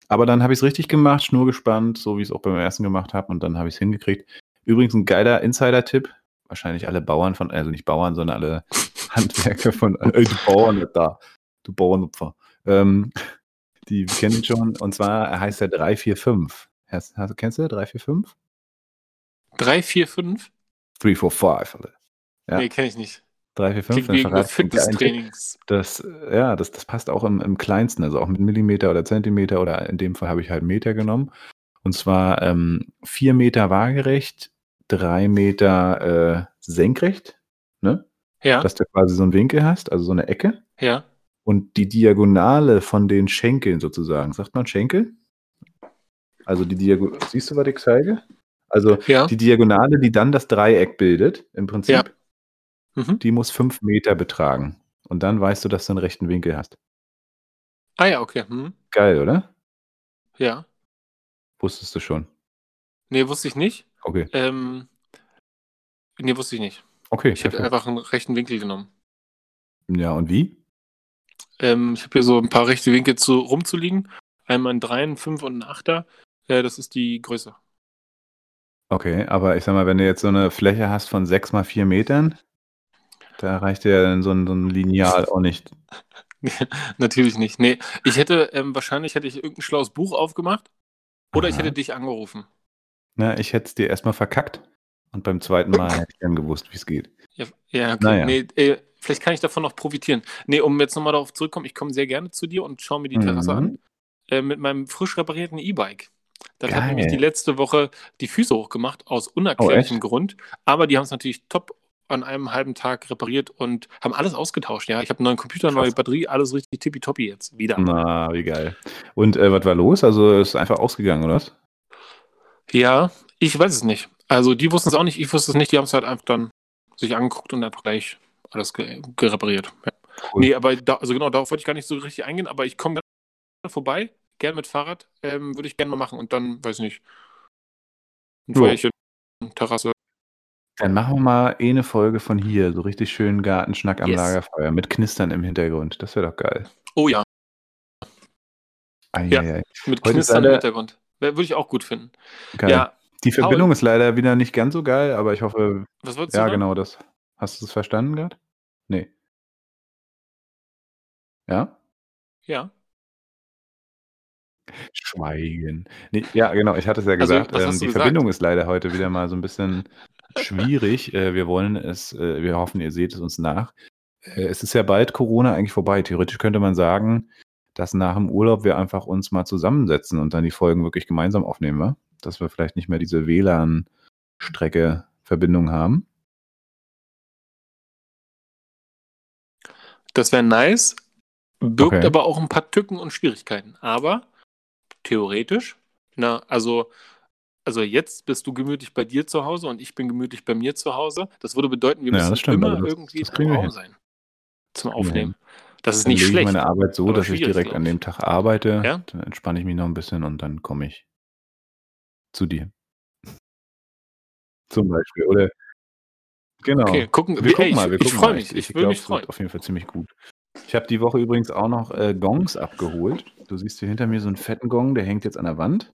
Aber dann habe ich's richtig gemacht, Schnur gespannt, so wie ich's auch beim ersten gemacht habe und dann habe ich's hingekriegt. Übrigens 'n geiler Insider-Tipp. Wahrscheinlich alle Bauern von also nicht Bauern, sondern alle Handwerker von „Ey, du Bauern da, du Bauernopfer.“ Ähm, die kennen ihn schon und zwar heißt er 345. Hast hast kennst du 345? 3, 4, 5? 345, Alter. Ja. Ne, kenne ich nicht. 345, Klingt dann wie verrate ich den geilen Tipp. Fitnesstrainings. Das ja, das das passt auch im im Kleinsten, also auch mit Millimeter oder Zentimeter oder in dem Fall habe ich halt Meter genommen. Und zwar, ähm, 4 Meter waagerecht, 3 Meter, äh, senkrecht, ne? Ja. Dass du quasi so 'n Winkel hast, also so 'ne Ecke. Ja. Und die Diagonale von den Schenkeln sozusagen. Sagt man Schenkel? Also die Diago siehst du, was ich zeige? Also Ja. die Diagonale, die dann das Dreieck bildet, im Prinzip, Ja. Mhm. die muss fünf Meter betragen. Und dann weißt du, dass du einen rechten Winkel hast. Ah ja, okay. Mhm. Geil, oder? Ja. Wusstest du schon. Nee, wusste ich nicht. Okay. Ähm, nee, wusste ich nicht. Okay, Ich hätte perfekt. einfach einen rechten Winkel genommen. Ja, und wie? Ähm, ich habe hier so ein paar rechte Winkel zu, rumzuliegen. Einmal ein 3, ein 5 und ein 8er. Äh, das ist die Größe. Okay, aber ich sag mal, wenn du jetzt so eine Fläche hast von sechs mal vier Metern, da reicht ja dann so ein, so ein Lineal auch nicht. Natürlich nicht. Nee, ich hätte, ähm, wahrscheinlich hätte ich irgendein schlaues Buch aufgemacht. Oder ich Aha. hätte dich angerufen. Na, ich hätte es dir erstmal verkackt und beim zweiten Mal hätte ich dann gewusst, wie es geht. Ja, ja okay. Naja. Nee, äh, vielleicht kann ich davon noch profitieren. Nee, um jetzt nochmal darauf zurückzukommen, ich komme sehr gerne zu dir und schaue mir die Terrasse Mhm. an. Äh, mit meinem frisch reparierten E-Bike. Das hat Geil. nämlich die letzte Woche die Füße hochgemacht, aus unerklärlichem Oh? Grund. Aber die haben es natürlich top an einem halben Tag repariert und haben alles ausgetauscht. Ja, ich habe einen neuen Computer, neue Krass. Batterie, alles richtig tippitoppi jetzt wieder. Na, wie geil. Und äh, was war los? Also ist einfach ausgegangen, oder was? Ja, ich weiß es nicht. Also die wussten es auch nicht, ich wusste es nicht. Die haben es halt einfach dann sich angeguckt und einfach gleich alles ge gerepariert. Ja. Cool. Nee, aber da, also genau, darauf wollte ich gar nicht so richtig eingehen, aber ich komme gerne vorbei, gerne mit Fahrrad, ähm, würde ich gerne mal machen und dann, weiß nicht, ein. Feuerchen, Terrasse. Dann machen wir mal eh eine Folge von hier, so richtig schön Gartenschnack am Yes. Lagerfeuer mit Knistern im Hintergrund. Das wäre doch geil. Oh ja, Ja. Eieiei. mit Heute ist Knistern im leider- Hintergrund. Würde ich auch gut finden. Geil. Ja, Die Paul. Verbindung ist leider wieder nicht ganz so geil, aber ich hoffe, was wolltest ja, du sagen? genau das. Hast du es verstanden gerade? Nee. Ja? Ja. Schweigen. Nee, ja, genau, ich hatte es ja Also, gesagt. was ähm, hast du die gesagt? Verbindung ist leider heute wieder mal so ein bisschen schwierig. Äh, wir wollen es, äh, wir hoffen, ihr seht es uns nach. Äh, es ist ja bald Corona eigentlich vorbei. Theoretisch könnte man sagen, dass nach dem Urlaub wir einfach uns mal zusammensetzen und dann die Folgen wirklich gemeinsam aufnehmen, wa? dass wir vielleicht nicht mehr diese WLAN-Strecke Verbindung haben. Das wäre nice, birgt Okay. aber auch ein paar Tücken und Schwierigkeiten. Aber theoretisch, na, also, also jetzt bist du gemütlich bei dir zu Hause und ich bin gemütlich bei mir zu Hause. Das würde bedeuten, wir Ja, müssen stimmt, immer aber das- irgendwie das im Raum sein zum Aufnehmen. Das ist Dann nicht lege ich schlecht. meine Arbeit so, dass ich direkt an dem Tag arbeite. Ja? Dann entspanne ich mich noch ein bisschen und dann komme ich zu dir. Zum Beispiel. Oder genau. Okay, gucken, Wir wir, gucken ey, mal, wir ich, ich freue mich, ich, ich glaube, mich es wird freuen. auf jeden Fall ziemlich gut. Ich habe die Woche übrigens auch noch äh, Gongs abgeholt. Du siehst hier hinter mir so einen fetten Gong, der hängt jetzt an der Wand.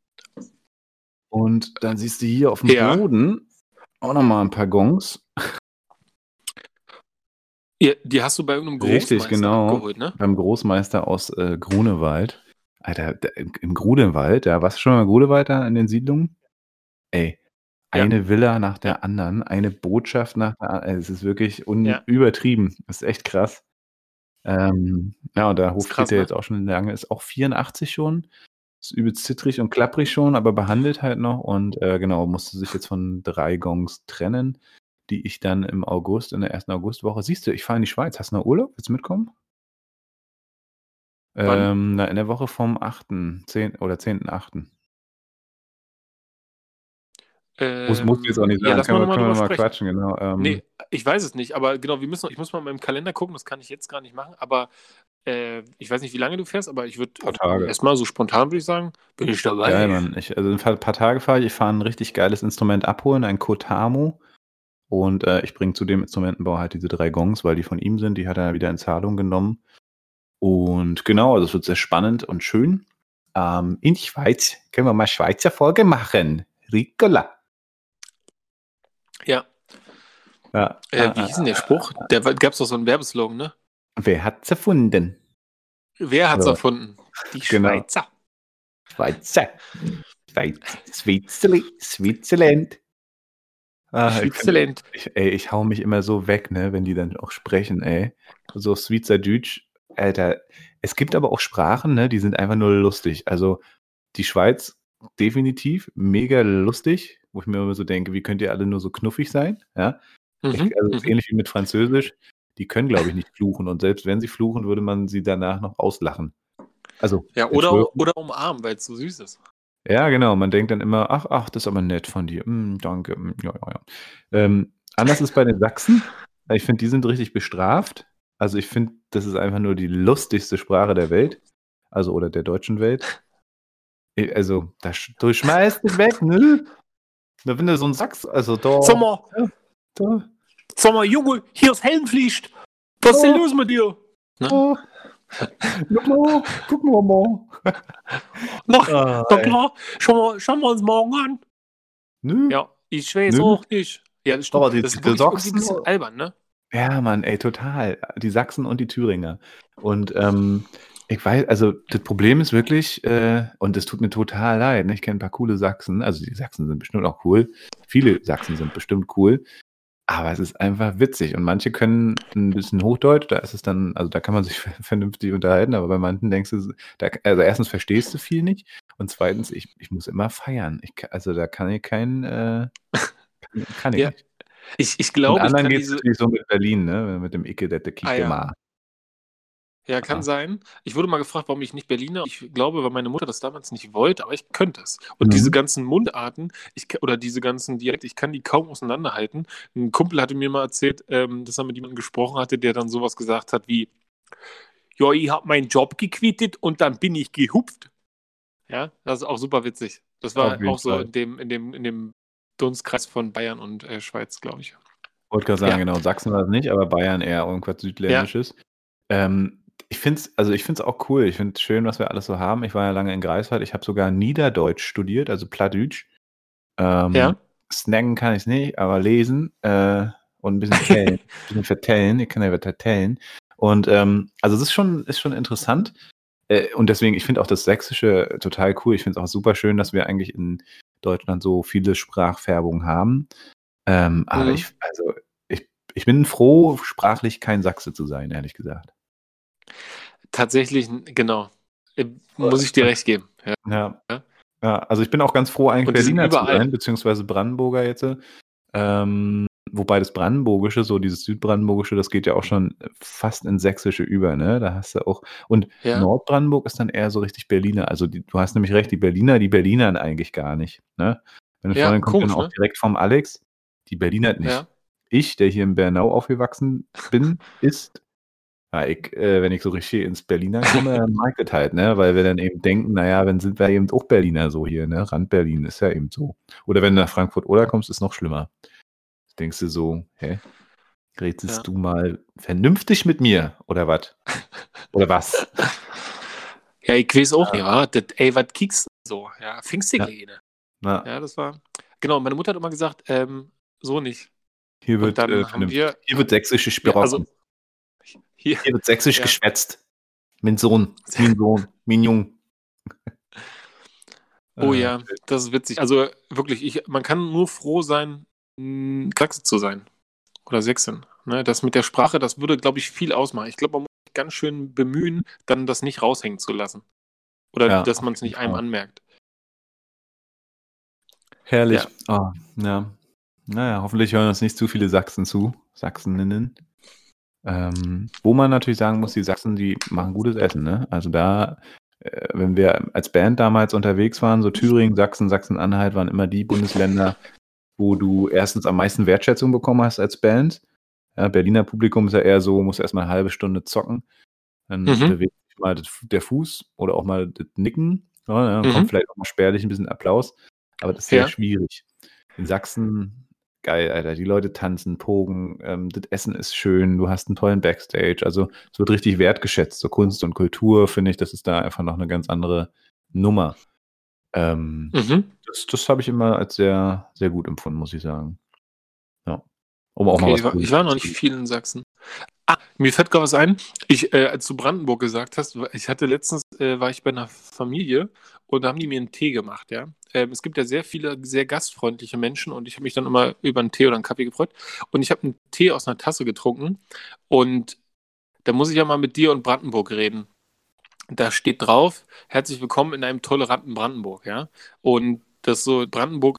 Und dann siehst du hier auf dem Ja. Boden auch nochmal ein paar Gongs. Ja, die hast du bei irgendeinem Richtig, Großmeister genau. abgeholt, ne? Beim Großmeister aus äh, Grunewald. Alter, da, im Grunewald, da warst du schon mal im Grunewald da in den Siedlungen? Ey, Ja. eine Villa nach der anderen, eine Botschaft nach der anderen. Es ist wirklich Ja. übertrieben. Das ist echt krass. Ähm, ja, und der Hof krass, ja ne? jetzt auch schon lange, ist auch 84 schon. Ist übelst zittrig und klapprig schon, aber behandelt halt noch und äh, genau, musste sich jetzt von drei Gongs trennen, die ich dann im August, in der ersten Augustwoche, siehst du, ich fahre in die Schweiz. Hast du noch Urlaub? Willst du mitkommen? Ähm, na, in der Woche vom 8., 10. oder 10.8. Muss, musst du jetzt auch nicht Ähm, ja, sagen, lass können mal wir, nochmal können wir mal sprechen. quatschen, genau. Ähm, Nee, ich weiß es nicht, aber genau, wir müssen, ich muss mal in meinem Kalender gucken, das kann ich jetzt gar nicht machen, aber äh, ich weiß nicht, wie lange du fährst, aber ich würde erstmal so spontan würde ich sagen, bin ich dabei. Geil, Mann. Ich, also in ein paar Tage fahre ich, ich fahre ein richtig geiles Instrument abholen, ein Kotamo. Und äh, ich bringe zu dem Instrumentenbau halt diese drei Gongs, weil die von ihm sind. Die hat er wieder in Zahlung genommen. Und genau, also es wird sehr spannend und schön. Ähm, in die Schweiz können wir mal Schweizer Folge machen. Ricola. Ja, Ja. äh, wie hieß denn der Spruch? Da gab es doch so einen Werbeslogan, ne? Wer hat's erfunden? Wer hat's Ja. erfunden? Die Genau. Schweizer. Schweizer. Schweiz. Switzerland. Switzerland. Ah, Schwitzerland. Ich, ey, ich hau mich immer so weg, ne, wenn die dann auch sprechen, ey. So Schweizerdeutsch, Alter. Es gibt aber auch Sprachen, ne, die sind einfach nur lustig. Also die Schweiz definitiv mega lustig, wo ich mir immer so denke, wie könnt ihr alle nur so knuffig sein? Ja. Mhm. Ich, also mhm. ähnlich wie mit Französisch. Die können, glaube ich, nicht fluchen. Und selbst wenn sie fluchen, würde man sie danach noch auslachen. Also, Ja, oder, oder umarmen, weil es so süß ist. Ja, genau. Man denkt dann immer, ach, ach, das ist aber nett von dir. Mm, danke. Mm, ja, ja, ja. Ähm, anders ist bei den Sachsen. Ich finde, die sind richtig bestraft. Also ich finde, das ist einfach nur die lustigste Sprache der Welt. Also oder der deutschen Welt. Also, da, du schmeißt dich weg, ne? Da wenn du so ein Sachs, also da. Mal, da. Sag mal, Junge, hier ist Helmpflicht. Was ist denn los mit dir? Ne? Oh. Guck mal, gucken wir mal. Na, ah, na klar, schauen wir, schauen wir uns morgen an. Nö. Ja, ich weiß Nö. auch nicht. Ja, das stimmt. Aber die, das ist die Sachsen, ein bisschen albern, ne? Ja, Mann, ey, total. Die Sachsen und die Thüringer. Und ähm, ich weiß, also das Problem ist wirklich, äh, und es tut mir total leid, ne? ich kenne ein paar coole Sachsen, also die Sachsen sind bestimmt auch cool. Viele Sachsen sind bestimmt cool. Aber es ist einfach witzig. Und manche können ein bisschen Hochdeutsch, da ist es dann, also da kann man sich vernünftig unterhalten, aber bei manchen denkst du, da, also erstens verstehst du viel nicht und zweitens, ich, ich muss immer feiern. Ich, also da kann ich kein, äh, kann, kann ich ja. nicht. Ich, ich glaube, ich es diese... so mit Berlin, ne? Mit dem Icke, der Kike ah, ja. Ja, kann ja. sein. Ich wurde mal gefragt, warum ich nicht Berliner. Ich glaube, weil meine Mutter das damals nicht wollte, aber ich könnte es. Und mhm. diese ganzen Mundarten ich, oder diese ganzen Dialekte, ich kann die kaum auseinanderhalten. Ein Kumpel hatte mir mal erzählt, ähm, dass er mit jemandem gesprochen hatte, der dann sowas gesagt hat wie: Ja, ich habe meinen Job gequittet und dann bin ich gehupft. Ja, das ist auch super witzig. Das war auch so in dem, in dem, in dem Dunstkreis von Bayern und äh, Schweiz, glaube ich. Wollte gerade sagen, ja. genau, Sachsen war es nicht, aber Bayern eher irgendwas Südländisches. Ja. Ähm, ich finde es also auch cool. Ich finde es schön, was wir alles so haben. Ich war ja lange in Greifswald. Ich habe sogar Niederdeutsch studiert, also Plattdeutsch. Ähm, ja. Snacken kann ich nicht, aber lesen äh, und ein bisschen tellen, ein bisschen vertellen. Ich kann ja vertellen. Und ähm, also es ist schon, ist schon interessant. Äh, und deswegen, ich finde auch das Sächsische total cool. Ich finde es auch super schön, dass wir eigentlich in Deutschland so viele Sprachfärbungen haben. Ähm, aber mhm. ich, also ich, ich bin froh, sprachlich kein Sachse zu sein, ehrlich gesagt. Tatsächlich, genau. Äh, muss ich dir recht geben. Ja. ja. ja. ja also ich bin auch ganz froh, eigentlich Berliner zu sein, beziehungsweise Brandenburger jetzt. Ähm, wobei das Brandenburgische, so dieses Südbrandenburgische, das geht ja auch schon fast ins Sächsische über, ne? Da hast du auch. Und ja. Nordbrandenburg ist dann eher so richtig Berliner. Also die, du hast nämlich recht, die Berliner, die Berlinern eigentlich gar nicht. Ne? Wenn ja, Freundin kommt komisch, dann auch ne? direkt vom Alex, die Berlinert nicht. Ja. Ich, der hier in Bernau aufgewachsen bin, ist ja, ich, äh, wenn ich so richtig ins Berliner komme, dann mag das halt, ne? Weil wir dann eben denken, naja, wenn sind wir eben auch Berliner so hier, ne? Rand Berlin ist ja eben so. Oder wenn du nach Frankfurt oder kommst, ist noch schlimmer. Denkst du so, hä? Redest ja. du mal vernünftig mit mir oder was? Oder was? Ja, ich weiß auch ja. nicht, ja. ey, was kickst du so? Ja, Pfingstgene. Ja. ja, das war. Genau, meine Mutter hat immer gesagt, ähm, so nicht. Hier wird, äh, wir, hier wird sächsische Sprache. Also, hier, Hier wird sächsisch ja. geschwätzt. Mein Sohn, mein Sohn, mein Jung. Oh äh, ja, das ist witzig. Also wirklich, ich, man kann nur froh sein, Sachse zu sein. Oder Sächsin. Ne? Das mit der Sprache, das würde, glaube ich, viel ausmachen. Ich glaube, man muss sich ganz schön bemühen, dann das nicht raushängen zu lassen. Oder ja, dass man es nicht einem anmerkt. Herrlich. Ja. Oh, ja. Naja, hoffentlich hören uns nicht zu viele Sachsen zu. Sachseninnen. Ähm, wo man natürlich sagen muss, die Sachsen, die machen gutes Essen, ne? Also da, äh, wenn wir als Band damals unterwegs waren, so Thüringen, Sachsen, Sachsen-Anhalt waren immer die Bundesländer, wo du erstens am meisten Wertschätzung bekommen hast als Band. Ja, Berliner Publikum ist ja eher so, muss erstmal eine halbe Stunde zocken. Dann mhm. bewegt sich mal der Fuß oder auch mal das Nicken. Ja, dann mhm. kommt vielleicht auch mal spärlich ein bisschen Applaus. Aber das ist sehr ja. schwierig. In Sachsen geil, Alter. Die Leute tanzen, pogen, ähm, das Essen ist schön, du hast einen tollen Backstage. Also es wird richtig wertgeschätzt. So Kunst und Kultur, finde ich, das ist da einfach noch eine ganz andere Nummer. Ähm, mhm. Das, das habe ich immer als sehr, sehr gut empfunden, muss ich sagen. Ja. Um auch okay, mal was ich, war, ich war noch nicht viel in Sachsen. Ah, mir fällt gerade was ein. Ich, äh, als du Brandenburg gesagt hast, ich hatte letztens, äh, war ich bei einer Familie und da haben die mir einen Tee gemacht, ja. Ähm, es gibt ja sehr viele sehr gastfreundliche Menschen und ich habe mich dann immer über einen Tee oder einen Kaffee gefreut. Und ich habe einen Tee aus einer Tasse getrunken und da muss ich ja mal mit dir und Brandenburg reden. Da steht drauf, herzlich willkommen in einem toleranten Brandenburg, ja. Und das so, Brandenburg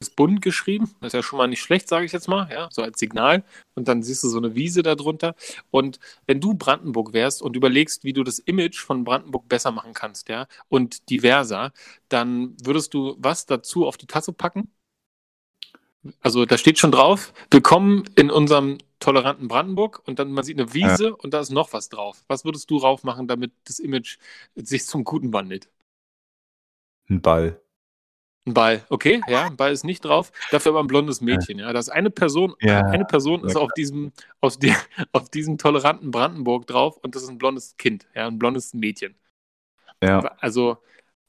ist bunt geschrieben. Das ist ja schon mal nicht schlecht, sage ich jetzt mal, ja, so als Signal. Und dann siehst du so eine Wiese darunter. Und wenn du Brandenburg wärst und überlegst, wie du das Image von Brandenburg besser machen kannst, ja, und diverser, dann würdest du was dazu auf die Tasse packen? Also da steht schon drauf, willkommen in unserem toleranten Brandenburg und dann man sieht eine Wiese ja. und da ist noch was drauf. Was würdest du drauf machen, damit das Image sich zum Guten wandelt? Ein Ball. Ein Ball, okay, ja, ein Ball ist nicht drauf, dafür aber ein blondes Mädchen, ja. Das ist eine Person, ja. eine Person ist auf diesem, auf, die, auf diesem toleranten Brandenburg drauf und das ist ein blondes Kind, ja, ein blondes Mädchen. Ja. Also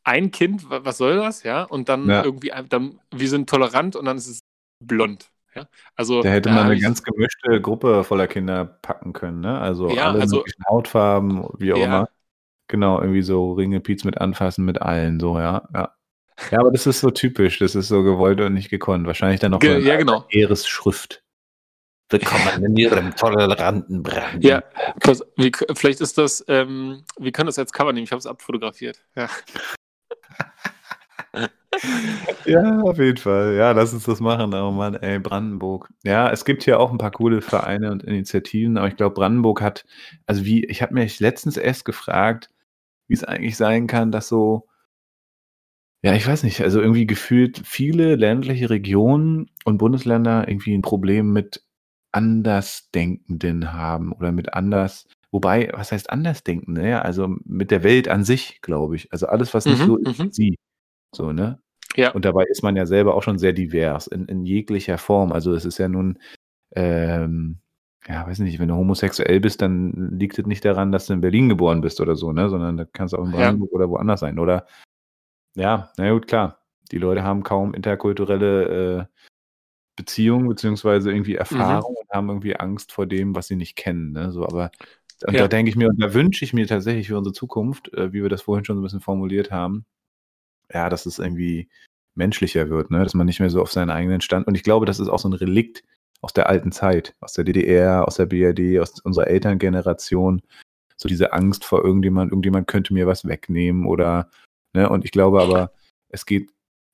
ein Kind, was soll das, ja? Und dann ja. irgendwie, dann, wir sind tolerant und dann ist es blond. Ja? Also, da hätte man eine ganz gemischte Gruppe voller Kinder packen können, ne? Also ja, alle also, möglichen Hautfarben, wie auch ja. immer. Genau, irgendwie so Ringe, Piez mit anfassen mit allen, so, ja. ja. Ja, aber das ist so typisch, das ist so gewollt und nicht gekonnt. Wahrscheinlich dann noch Ge ja, genau. Ehresschrift. Willkommen in Ihrem toleranten Brand. Ja, pass, wie, vielleicht ist das, ähm, wir können das als Cover nehmen, ich habe es abfotografiert. Ja. ja, auf jeden Fall. Ja, lass uns das machen. Oh Mann, ey, Brandenburg. Ja, es gibt hier auch ein paar coole Vereine und Initiativen, aber ich glaube, Brandenburg hat, also wie, ich habe mich letztens erst gefragt, wie es eigentlich sein kann, dass so, ja, ich weiß nicht, also irgendwie gefühlt viele ländliche Regionen und Bundesländer irgendwie ein Problem mit Andersdenkenden haben oder mit anders, wobei, was heißt Andersdenkende? Ja, also mit der Welt an sich, glaube ich. Also alles, was nicht mhm, so ist mhm. sie. So, ne? Ja. Und dabei ist man ja selber auch schon sehr divers in, in jeglicher Form. Also es ist ja nun, ähm, ja, weiß nicht, wenn du homosexuell bist, dann liegt es nicht daran, dass du in Berlin geboren bist oder so, ne? Sondern da kannst du auch in Brandenburg ja. oder woanders sein. Oder ja, na gut, klar. Die Leute haben kaum interkulturelle äh, Beziehungen beziehungsweise irgendwie mhm. Erfahrung mhm. und haben irgendwie Angst vor dem, was sie nicht kennen. Ne? So, aber und ja. da denke ich mir, und da wünsche ich mir tatsächlich für unsere Zukunft, äh, wie wir das vorhin schon so ein bisschen formuliert haben, ja, dass es irgendwie menschlicher wird, ne? dass man nicht mehr so auf seinen eigenen Stand. Und ich glaube, das ist auch so ein Relikt aus der alten Zeit, aus der DDR, aus der BRD, aus unserer Elterngeneration. So diese Angst vor irgendjemand, irgendjemand könnte mir was wegnehmen oder, ne? Und ich glaube aber, es geht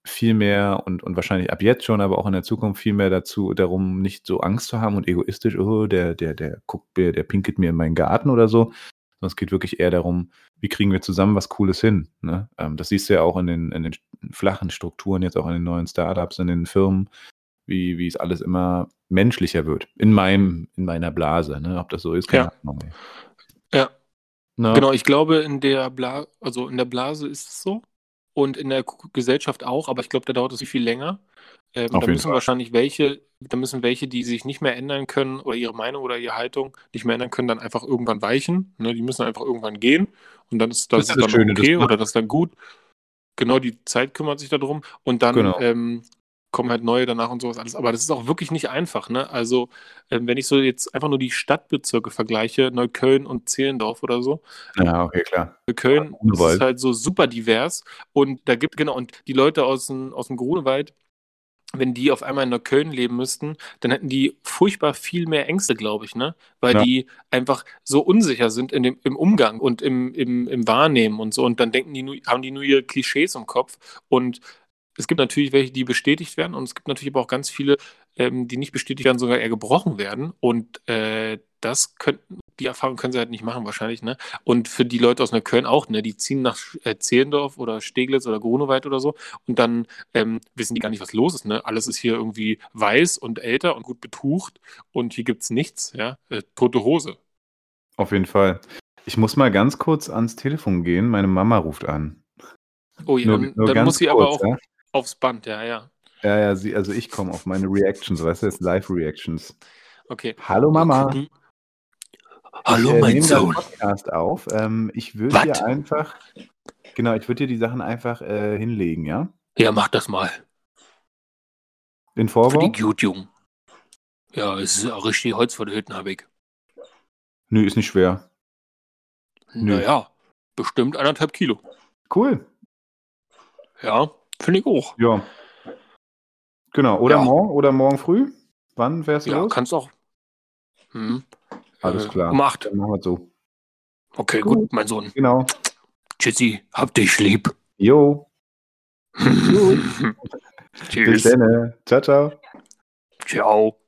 viel mehr und, und wahrscheinlich ab jetzt schon, aber auch in der Zukunft viel mehr dazu, darum, nicht so Angst zu haben und egoistisch, oh, der, der, der guckt mir, der pinkelt mir in meinen Garten oder so, sondern es geht wirklich eher darum, wie kriegen wir zusammen was Cooles hin. Ne? Ähm, das siehst du ja auch in den, in den flachen Strukturen, jetzt auch in den neuen Startups, in den Firmen, wie, wie es alles immer menschlicher wird. In meinem, in meiner Blase. Ne? Ob das so ist, keine ja. Ahnung. Ja. Na? Genau, ich glaube, in der Blase, also in der Blase ist es so. Und in der Gesellschaft auch, aber ich glaube, da dauert es viel länger. Ähm, da müssen Fall. wahrscheinlich welche, da müssen welche, die sich nicht mehr ändern können oder ihre Meinung oder ihre Haltung nicht mehr ändern können, dann einfach irgendwann weichen. Ne? Die müssen einfach irgendwann gehen und dann ist das, das, ist dann Schöne, okay das oder das ist dann gut. Genau, die Zeit kümmert sich darum und dann genau. ähm, kommen halt neue danach und sowas alles. Aber das ist auch wirklich nicht einfach. Ne? Also, ähm, wenn ich so jetzt einfach nur die Stadtbezirke vergleiche, Neukölln und Zehlendorf oder so. Ja, okay, klar. Neukölln ist halt so super divers und da gibt, genau, und die Leute aus dem, aus dem Grunewald, wenn die auf einmal in Neukölln leben müssten, dann hätten die furchtbar viel mehr Ängste, glaube ich, ne? Weil ja. die einfach so unsicher sind in dem, im Umgang und im, im, im Wahrnehmen und so. Und dann denken die nur, haben die nur ihre Klischees im Kopf. Und es gibt natürlich welche, die bestätigt werden und es gibt natürlich aber auch ganz viele, ähm, die nicht bestätigt werden, sogar eher gebrochen werden. Und äh, das könnten, die Erfahrung können sie halt nicht machen wahrscheinlich, ne? Und für die Leute aus Neukölln auch, ne? Die ziehen nach äh, Zehlendorf oder Steglitz oder Grunewald oder so und dann ähm, wissen die gar nicht, was los ist, ne? Alles ist hier irgendwie weiß und älter und gut betucht und hier gibt's nichts, ja? Äh, tote Hose. Auf jeden Fall. Ich muss mal ganz kurz ans Telefon gehen. Meine Mama ruft an. Oh ja, nur, nur dann muss sie kurz, aber auch ja? Aufs Band, ja, ja. Ja, ja, sie, also ich komme auf meine Reactions, weißt du, jetzt Live-Reactions. Okay. Hallo Mama. Hallo, ich, äh, mein Sohn. Podcast auf. Ähm, ich würde dir einfach, genau, ich würde dir die Sachen einfach äh, hinlegen, ja? Ja, mach das mal. Den Vorbau? Für die Gut-Jungen. Ja, es ist auch richtig Holz vor der Hütten, habe ich. Nö, ist nicht schwer. Naja, bestimmt anderthalb Kilo. Cool. Ja, finde ich auch. Ja. Genau, oder ja. morgen oder morgen früh? Wann wärst du ja, los? Ja, kannst auch. Hm. Alles äh, klar. Um acht. Dann machen wir so. Okay, gut. gut, mein Sohn. Genau. Tschüssi, hab dich lieb. Jo. Bis Tschüss. dann. Ciao, ciao. Ciao.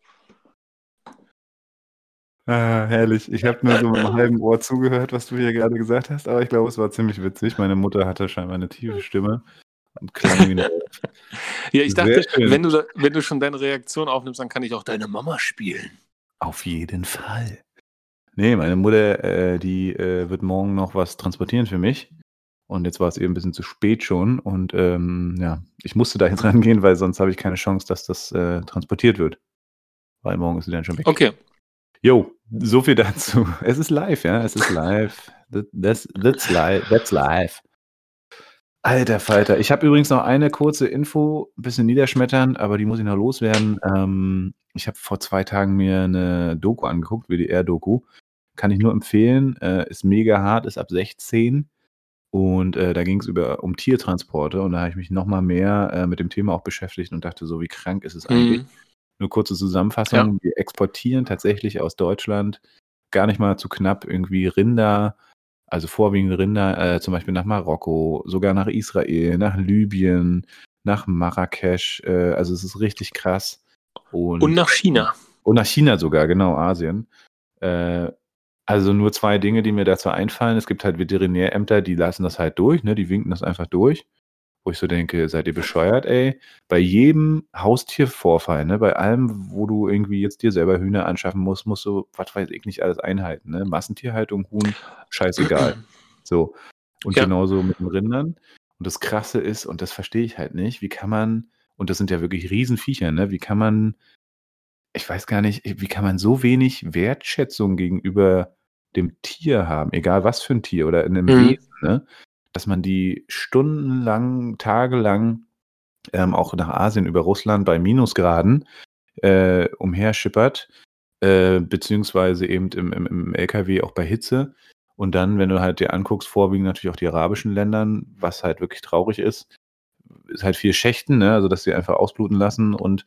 Ah, herrlich. Ich habe nur so mit einem halben Ohr zugehört, was du hier gerade gesagt hast, aber ich glaube, es war ziemlich witzig. Meine Mutter hatte scheinbar eine tiefe Stimme und klang. Ja, ich dachte, wenn du, da- wenn du schon deine Reaktion aufnimmst, dann kann ich auch deine Mama spielen. Auf jeden Fall. Nee, meine Mutter, äh, die äh, wird morgen noch was transportieren für mich. Und jetzt war es eben ein bisschen zu spät schon. Und ähm, ja, ich musste da jetzt rangehen, weil sonst habe ich keine Chance, dass das äh, transportiert wird. Weil morgen ist sie dann schon weg. Okay. Jo, so viel dazu. Es ist live, ja, es ist live. That- That's, that's live. That's live. Alter Falter. Ich habe übrigens noch eine kurze Info, ein bisschen niederschmetternd, aber die muss ich noch loswerden. Ähm, ich habe vor zwei Tagen mir eine Doku angeguckt, WDR-Doku. Kann ich nur empfehlen. Äh, ist mega hart, ist ab 16. Und äh, da ging es um Tiertransporte und da habe ich mich nochmal mehr äh, mit dem Thema auch beschäftigt und dachte so, wie krank ist es eigentlich? Mhm. Nur kurze Zusammenfassung. Wir exportieren tatsächlich aus Deutschland gar nicht mal zu knapp irgendwie Rinder, also vorwiegend Rinder, äh, zum Beispiel nach Marokko, sogar nach Israel, nach Libyen, nach Marrakesch. Äh, also es ist richtig krass. Und, Und nach China. und nach China sogar, genau, Asien. Äh, also nur zwei Dinge, die mir dazu einfallen. Es gibt halt Veterinärämter, die lassen das halt durch, ne? die winken das einfach durch. Wo ich so denke, seid ihr bescheuert, ey? Bei jedem Haustiervorfall, ne, bei allem, wo du irgendwie jetzt dir selber Hühner anschaffen musst, musst du, was weiß ich, nicht alles einhalten, ne? Massentierhaltung, Huhn, scheißegal. So. Und Ja. genauso mit den Rindern. Und das Krasse ist, und das verstehe ich halt nicht, wie kann man, und das sind ja wirklich Riesenviecher, ne? Wie kann man, ich weiß gar nicht, wie kann man so wenig Wertschätzung gegenüber dem Tier haben, egal was für ein Tier oder in einem Mhm. Wesen, ne? Dass man die stundenlang, tagelang ähm, auch nach Asien über Russland bei Minusgraden äh, umherschippert, äh, beziehungsweise eben im, im, im LKW auch bei Hitze. Und dann, wenn du halt dir anguckst, vorwiegend natürlich auch die arabischen Ländern, was halt wirklich traurig ist, ist halt viel Schächten, ne? also dass sie einfach ausbluten lassen und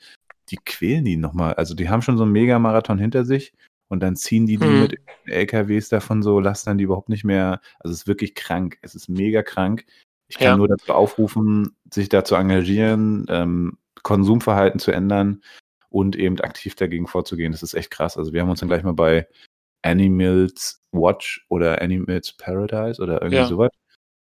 die quälen die nochmal. Also die haben schon so einen Megamarathon hinter sich und dann ziehen die die Mhm. mit LKWs davon so, lassen dann die überhaupt nicht mehr. Also es ist wirklich krank. Es ist mega krank. Ich kann Ja. nur dazu aufrufen, sich da zu engagieren, ähm, Konsumverhalten zu ändern und eben aktiv dagegen vorzugehen. Das ist echt krass. Also wir haben uns dann gleich mal bei Animals Watch oder Animals Paradise oder irgendwie Ja. sowas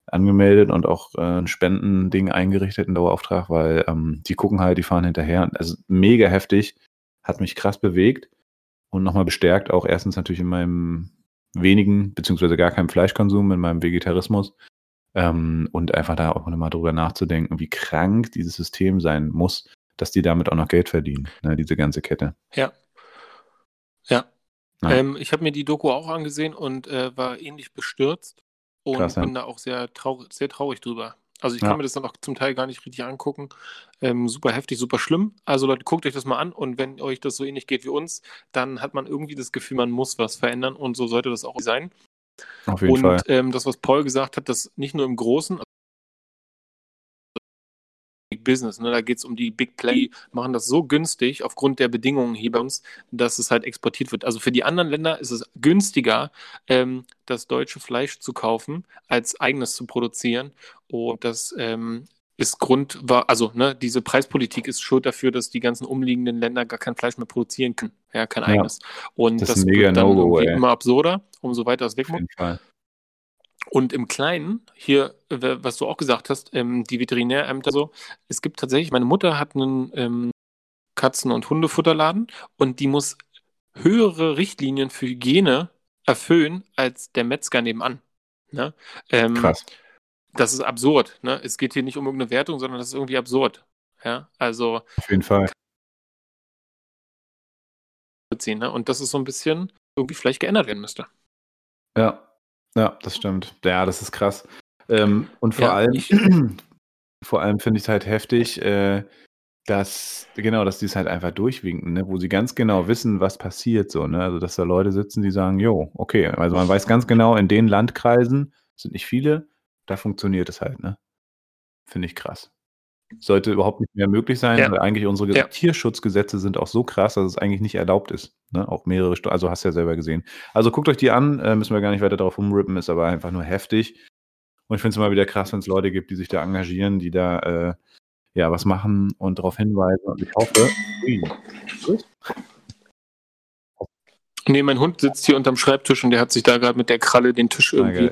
angemeldet und auch äh, ein Spendending eingerichtet, einen Dauerauftrag, weil ähm, die gucken halt, die fahren hinterher. Also mega heftig, hat mich krass bewegt und nochmal bestärkt, auch erstens natürlich in meinem wenigen, beziehungsweise gar keinem Fleischkonsum, in meinem Vegetarismus. Ähm, und einfach da auch nochmal drüber nachzudenken, wie krank dieses System sein muss, dass die damit auch noch Geld verdienen, ne, diese ganze Kette. Ja. Ja. Ähm, ich habe mir die Doku auch angesehen und äh, war ähnlich bestürzt und Krass, ja. bin da auch sehr traurig, sehr traurig drüber. Also ich Ja. kann mir das dann auch zum Teil gar nicht richtig angucken. Ähm, super heftig, super schlimm. Also Leute, guckt euch das mal an und wenn euch das so ähnlich geht wie uns, dann hat man irgendwie das Gefühl, man muss was verändern und so sollte das auch sein. Auf jeden und Fall. ähm, das, was Paul gesagt hat, dass nicht nur im Großen, Big Business, ne, da geht es um die Big Play, die machen das so günstig aufgrund der Bedingungen hier bei uns, dass es halt exportiert wird. Also für die anderen Länder ist es günstiger, ähm, das deutsche Fleisch zu kaufen, als eigenes zu produzieren. Und das ähm, ist Grund, war, also ne, diese Preispolitik ist schuld dafür, dass die ganzen umliegenden Länder gar kein Fleisch mehr produzieren können. Ja, kein Ja. eigenes. Und Das das, wird dann No-Go, irgendwie ey. immer absurder, umso weiter es weg Auf muss. jeden Fall. Und im Kleinen, hier, was du auch gesagt hast, ähm, die Veterinärämter so, es gibt tatsächlich, meine Mutter hat einen ähm, Katzen- und Hundefutterladen und die muss höhere Richtlinien für Hygiene erfüllen als der Metzger nebenan. Ne? Ähm, Krass. Das ist absurd. Ne? Es geht hier nicht um irgendeine Wertung, sondern das ist irgendwie absurd. Ja, also Auf jeden Fall. beziehen. Ne? Und das ist so ein bisschen irgendwie vielleicht geändert werden müsste. Ja, ja, das stimmt. Ja, das ist krass. Ähm, und vor Ja, allem, ich- vor allem finde ich es halt heftig, äh, dass, genau, dass die es halt einfach durchwinken, ne? wo sie ganz genau wissen, was passiert, so, ne? Also, dass da Leute sitzen, die sagen, jo, okay, also man weiß ganz genau, in den Landkreisen, sind nicht viele, da funktioniert es halt, ne? Finde ich krass. Sollte überhaupt nicht mehr möglich sein, Ja. weil eigentlich unsere Ja. Tierschutzgesetze sind auch so krass, dass es eigentlich nicht erlaubt ist. Ne? Auch mehrere Stunden, also hast du ja selber gesehen. Also guckt euch die an, äh, müssen wir gar nicht weiter darauf rumrippen, ist aber einfach nur heftig. Und ich finde es immer wieder krass, wenn es Leute gibt, die sich da engagieren, die da äh, ja, was machen und darauf hinweisen. Und ich hoffe, ui. Nee, mein Hund sitzt hier unterm Schreibtisch und der hat sich da gerade mit der Kralle den Tisch irgendwie.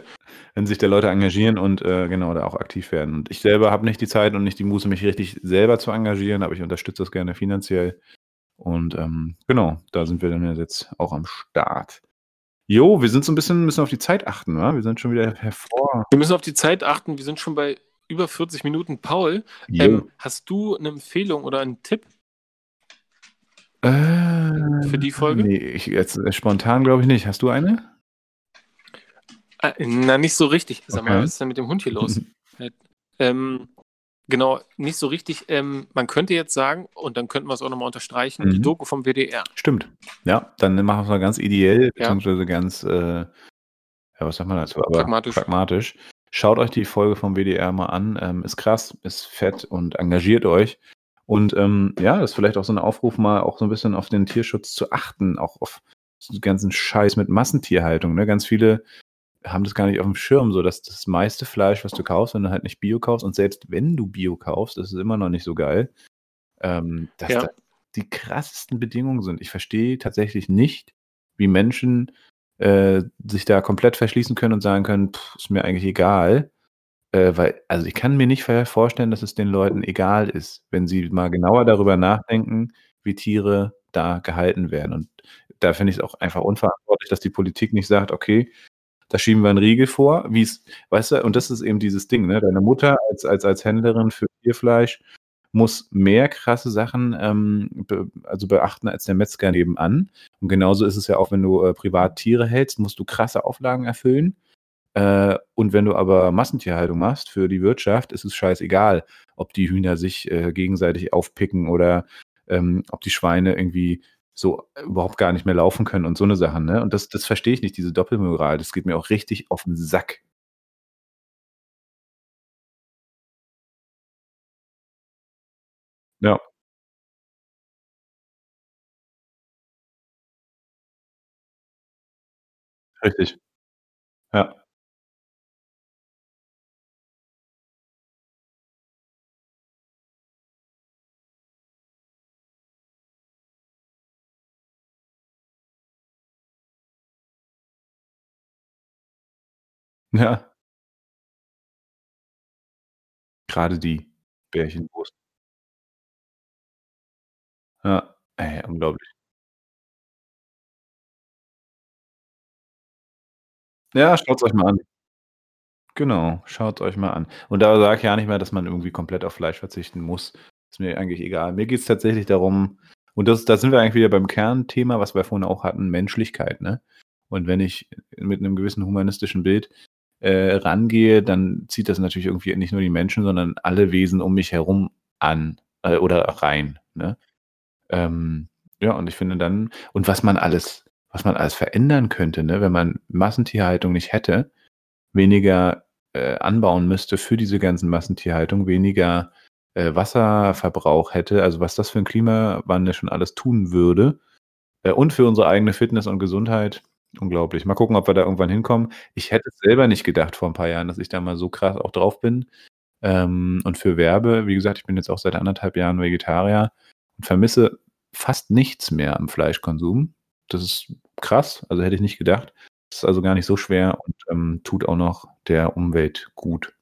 Wenn sich da Leute engagieren und äh, genau da auch aktiv werden. Und ich selber habe nicht die Zeit und nicht die Muße, mich richtig selber zu engagieren, aber ich unterstütze das gerne finanziell. Und ähm, genau, da sind wir dann jetzt auch am Start. Jo, wir sind so ein bisschen, müssen auf die Zeit achten, wa? Wir sind schon wieder hervor. Wir müssen auf die Zeit achten. Wir sind schon bei über 40 Minuten. Paul, ähm, hast du eine Empfehlung oder einen Tipp Äh, für die Folge? Nee, ich, jetzt äh, spontan glaube ich nicht. Hast du eine? Äh, na, nicht so richtig. Sag mal, Okay. was ist denn mit dem Hund hier los? ähm, genau, nicht so richtig. Ähm, man könnte jetzt sagen, und dann könnten wir es auch nochmal unterstreichen, die Mhm. Doku vom WDR. Stimmt. Ja, dann machen wir es mal ganz ideell, Ja. beziehungsweise ganz, äh, ja, was sagt man dazu? Aber Pragmatisch. pragmatisch. Schaut euch die Folge vom WDR mal an. Ähm, ist krass, ist fett und engagiert euch. Und ähm, ja, das ist vielleicht auch so ein Aufruf, mal auch so ein bisschen auf den Tierschutz zu achten, auch auf den ganzen Scheiß mit Massentierhaltung. Ne? Ganz viele haben das gar nicht auf dem Schirm, so dass das meiste Fleisch, was du kaufst, wenn du halt nicht Bio kaufst, und selbst wenn du Bio kaufst, ist es immer noch nicht so geil, ähm, dass Ja. da die krassesten Bedingungen sind. Ich verstehe tatsächlich nicht, wie Menschen äh, sich da komplett verschließen können und sagen können, pff, ist mir eigentlich egal. Äh, weil, also ich kann mir nicht vorstellen, dass es den Leuten egal ist, wenn sie mal genauer darüber nachdenken, wie Tiere da gehalten werden. Und da finde ich es auch einfach unverantwortlich, dass die Politik nicht sagt, okay, da schieben wir einen Riegel vor, wie es, weißt du, und das ist eben dieses Ding, ne? Deine Mutter als, als, als Händlerin für Tierfleisch muss mehr krasse Sachen ähm, be, also beachten als der Metzger nebenan. Und genauso ist es ja auch, wenn du äh, privat Tiere hältst, musst du krasse Auflagen erfüllen. Äh, und wenn du aber Massentierhaltung machst für die Wirtschaft, ist es scheißegal, ob die Hühner sich äh, gegenseitig aufpicken oder ähm, ob die Schweine irgendwie so überhaupt gar nicht mehr laufen können und so eine Sachen. Ne? Und das, das verstehe ich nicht, diese Doppelmoral. Das geht mir auch richtig auf den Sack. Ja, richtig. Ja. Ja, gerade die Bärchenwurst. Ja, ey, unglaublich. Ja, schaut's euch mal an. Genau, schaut's euch mal an. Und da sage ich ja nicht mehr, dass man irgendwie komplett auf Fleisch verzichten muss. Ist mir eigentlich egal. Mir geht's tatsächlich darum und das da sind wir eigentlich wieder beim Kernthema, was wir vorhin auch hatten, Menschlichkeit, ne? Und wenn ich mit 'nem gewissen humanistischen Bild, äh, rangehe, dann zieht das natürlich irgendwie nicht nur die Menschen, sondern alle Wesen um mich herum an, äh, oder rein, ne? Ähm, ja, und ich finde dann und was man alles was man alles verändern könnte, ne, wenn man Massentierhaltung nicht hätte, weniger, äh, anbauen müsste für diese ganzen Massentierhaltung, weniger, äh, Wasserverbrauch hätte, also was das für 'n Klimawandel schon alles tun würde, äh, und für unsere eigene Fitness und Gesundheit, unglaublich. Mal gucken, ob wir da irgendwann hinkommen. Ich hätte es selber nicht gedacht vor 'n paar Jahren, dass ich da mal so krass auch drauf bin, ähm, und für werbe. Wie gesagt, ich bin jetzt auch seit 1,5 Jahren Vegetarier und vermisse fast nichts mehr am Fleischkonsum. Das ist krass, also hätte ich nicht gedacht. Ist also gar nicht so schwer und, ähm, tut auch noch der Umwelt gut.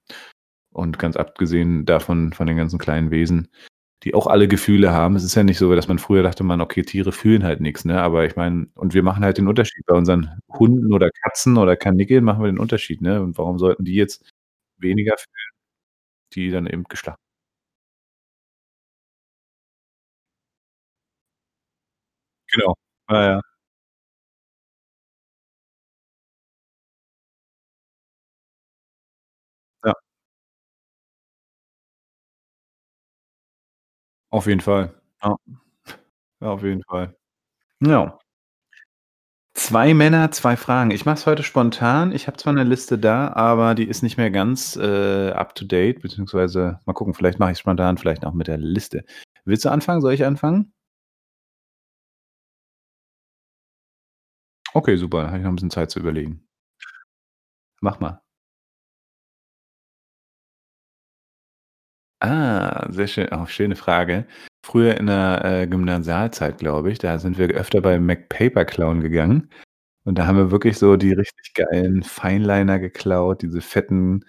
Und ganz abgesehen davon von den ganzen kleinen Wesen, die auch alle Gefühle haben. Es ist ja nicht so, dass man früher dachte man: „Okay, Tiere fühlen halt nix“, ne? Aber ich meine und wir machen halt den Unterschied. Bei unseren Hunden oder Katzen oder Kanickeln machen wir den Unterschied, ne? Und warum sollten die jetzt weniger fühlen, die dann eben geschlachtet Genau. Ja, ja. Ja. Auf jeden Fall. Ja. Ja, auf jeden Fall. Ja. 2 Männer, 2 Fragen. Ich mache es heute spontan. Ich habe zwar 'ne Liste da, aber die ist nicht mehr ganz, äh, up to date, beziehungsweise mal gucken, vielleicht mache ich's spontan, vielleicht auch mit der Liste. Willst du anfangen? Soll ich anfangen? Okay, super, habe ich noch 'n bisschen Zeit zu überlegen. Mach mal. Ah, sehr schön. Auch schöne Frage. Früher in der, äh, Gymnasialzeit, glaube ich, da sind wir öfter bei McPaper klauen gegangen. Und da haben wir wirklich so die richtig geilen Fineliner geklaut, diese fetten,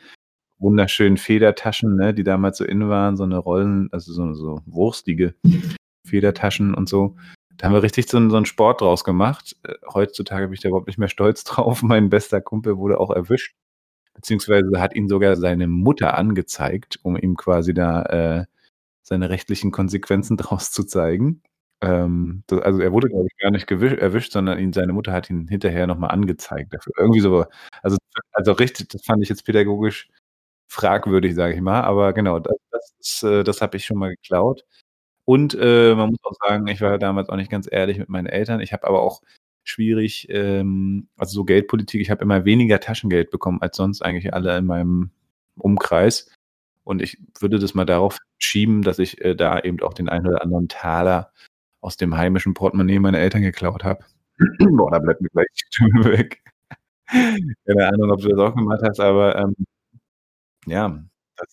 wunderschönen Federtaschen, ne, die damals so in waren, so 'ne Rollen also so so wurstige Federtaschen und so. Da haben wir richtig so so 'n Sport draus gemacht. Äh, heutzutage bin ich da überhaupt nicht mehr stolz drauf. Mein bester Kumpel wurde auch erwischt, beziehungsweise hat ihn sogar seine Mutter angezeigt, um ihm quasi da, äh, seine rechtlichen Konsequenzen draus zu zeigen. Ähm, d also er wurde, glaube ich, gar nicht erwischt, sondern ihn seine Mutter hat ihn hinterher noch mal angezeigt dafür. Irgendwie so also also richtig das fand ich jetzt pädagogisch fragwürdig, sage ich mal. Aber genau, das das ist äh, das habe ich schon mal geklaut. Und, äh, man muss auch sagen, ich war damals auch nicht ganz ehrlich mit meinen Eltern. Ich habe aber auch schwierig, ähm also so Geldpolitik ich habe immer weniger Taschengeld bekommen als sonst eigentlich alle in meinem Umkreis. Und ich würde das mal darauf schieben, dass ich, äh, da eben auch den einen oder anderen Taler aus dem heimischen Portemonnaie meiner Eltern geklaut habe. Boah, da bleibt mir gleich die Stimme weg. Keine Ahnung, ob du das auch gemacht hast, aber, ähm ja, das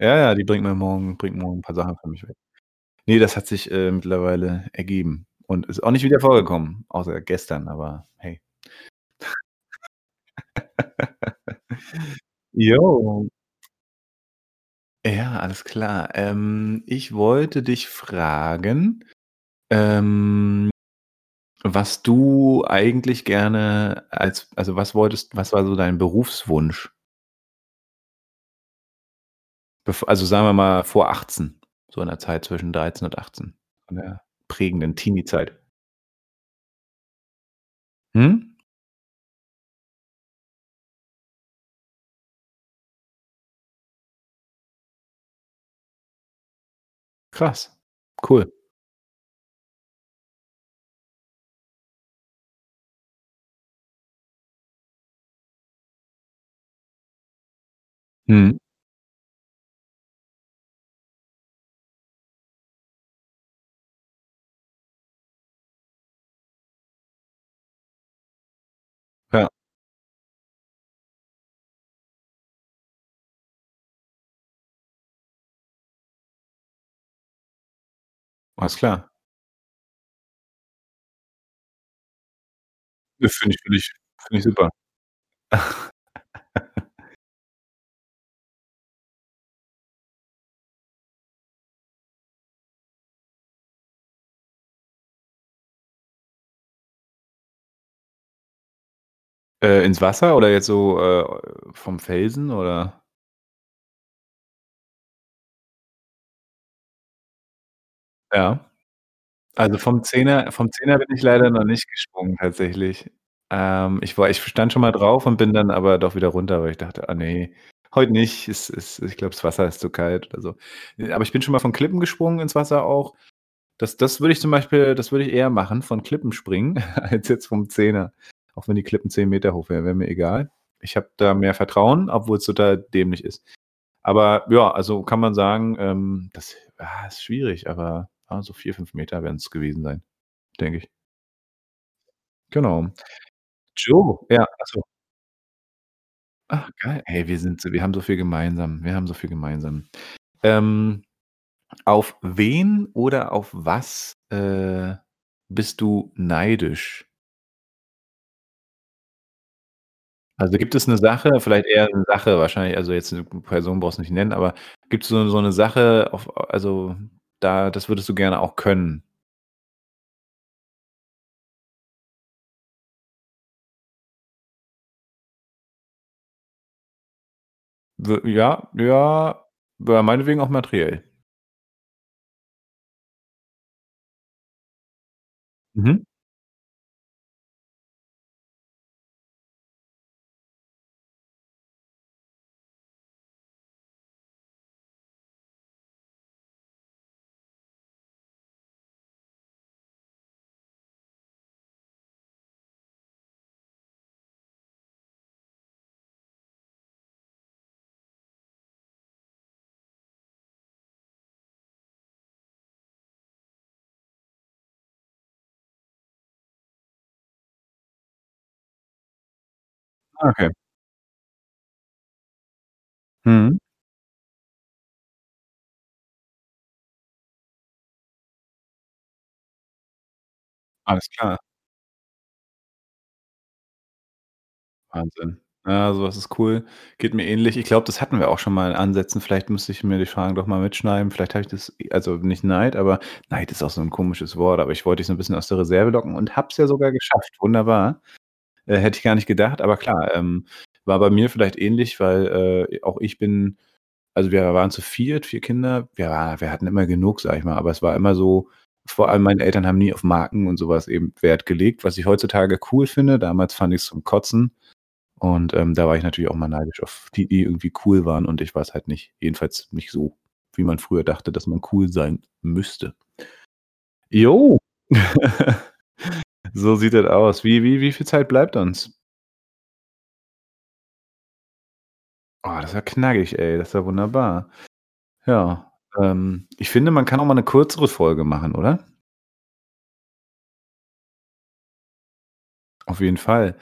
Ja, ja, die bringt mir morgen bringt morgen 'n paar Sachen für mich weg. Ne, das hat sich, äh, mittlerweile ergeben und ist auch nicht wieder vorgekommen, außer gestern, aber hey. Jo. Ja, alles klar. Ähm, ich wollte dich fragen, ähm, was du eigentlich gerne als also was wolltest was war so dein Berufswunsch? Bef also sagen wir mal vor 18, so in der Zeit zwischen 13 und 18, in der prägenden Teenie-Zeit. Mhm. Krass, cool. Mhm. Alles klar. Ja, finde ich finde ich finde ich super. Äh, ins Wasser oder jetzt so, äh, vom Felsen, oder? Ja. Also vom Zehner vom Zehner bin ich leider noch nicht gesprungen tatsächlich. Ähm, ich war ich stand schon mal drauf und bin dann aber doch wieder runter, weil ich dachte: „Ah ne, heute nicht. Es es ich glaube, das Wasser ist zu kalt“, oder so. Aber ich bin schon mal von Klippen gesprungen ins Wasser auch. Das das würde ich zum Beispiel das würde ich eher machen, von Klippen springen, als jetzt vom Zehner. Auch wenn die Klippen 10 Meter hoch wären, wäre mir egal. Ich habe da mehr Vertrauen, obwohl's total dämlich ist. Aber ja, also kann man sagen, ähm, das ah, ist schwierig, aber, ja, so 4, 5 Meter werden's gewesen sein, denke ich. Genau. Jo, ja, ach so. Ach geil. Hey, wir sind so wir haben so viel gemeinsam. Wir haben so viel gemeinsam. Ähm, auf wen oder auf was, äh, bist du neidisch? Also, gibt es 'ne Sache vielleicht eher 'ne Sache wahrscheinlich, also jetzt 'ne Person brauchst du nicht nennen, aber gibt's so so 'ne Sache, auf also da das würdest du gerne auch können? Ja, ja, meinetwegen auch materiell. Mhm. Okay. Mhm. Alles klar. Wahnsinn. Ja, sowas ist cool. Geht mir ähnlich. Ich glaube, das hatten wir auch schon mal in Ansätzen. Vielleicht müsste ich mir die Fragen doch mal mitschneiden. Vielleicht habe ich das also nicht Neid, aber Neid ist auch so ein komisches Wort, aber ich wollte dich so ein bisschen aus der Reserve locken und habe es ja sogar geschafft. Wunderbar. Äh, hätte ich gar nicht gedacht, aber klar, ähm, war bei mir vielleicht ähnlich, weil, äh, auch ich bin also wir waren zu viert, 4 Kinder. Ja, wir hatten immer genug, sage ich mal, aber es war immer so vor allem meine Eltern haben nie auf Marken und so was eben Wert gelegt, was ich heutzutage cool finde. Damals fand ich's zum Kotzen und, ähm, da war ich natürlich auch mal neidisch auf die, die irgendwie cool waren und ich war's halt nicht. Jedenfalls nicht so, wie man früher dachte, dass man cool sein müsste. Jo. So sieht das aus. Wie wie wie viel Zeit bleibt uns? Oh, das ja knackig, ey. Das ja wunderbar. Ja, ähm, ich finde, man kann auch mal 'ne kürzere Folge machen, oder? Auf jeden Fall.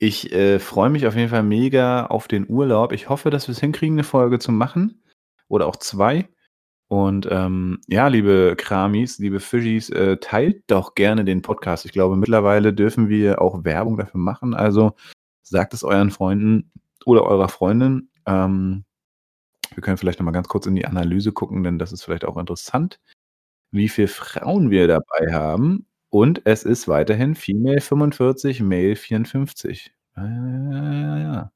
Ich, äh, freue mich auf jeden Fall mega auf den Urlaub. Ich hoffe, dass wir's hinkriegen, 'ne Folge zu machen oder auch 2. Und, ähm, ja, liebe Kramis, liebe Fischis, äh, teilt doch gerne den Podcast. Ich glaube, mittlerweile dürfen wir auch Werbung dafür machen. Also, sagt es euren Freunden oder eurer Freundin. Ähm, wir können vielleicht noch mal ganz kurz in die Analyse gucken, denn das ist vielleicht auch interessant, wie viel Frauen wir dabei haben. Und es ist weiterhin Female 45, Male 54. Ja, ja, ja, ja,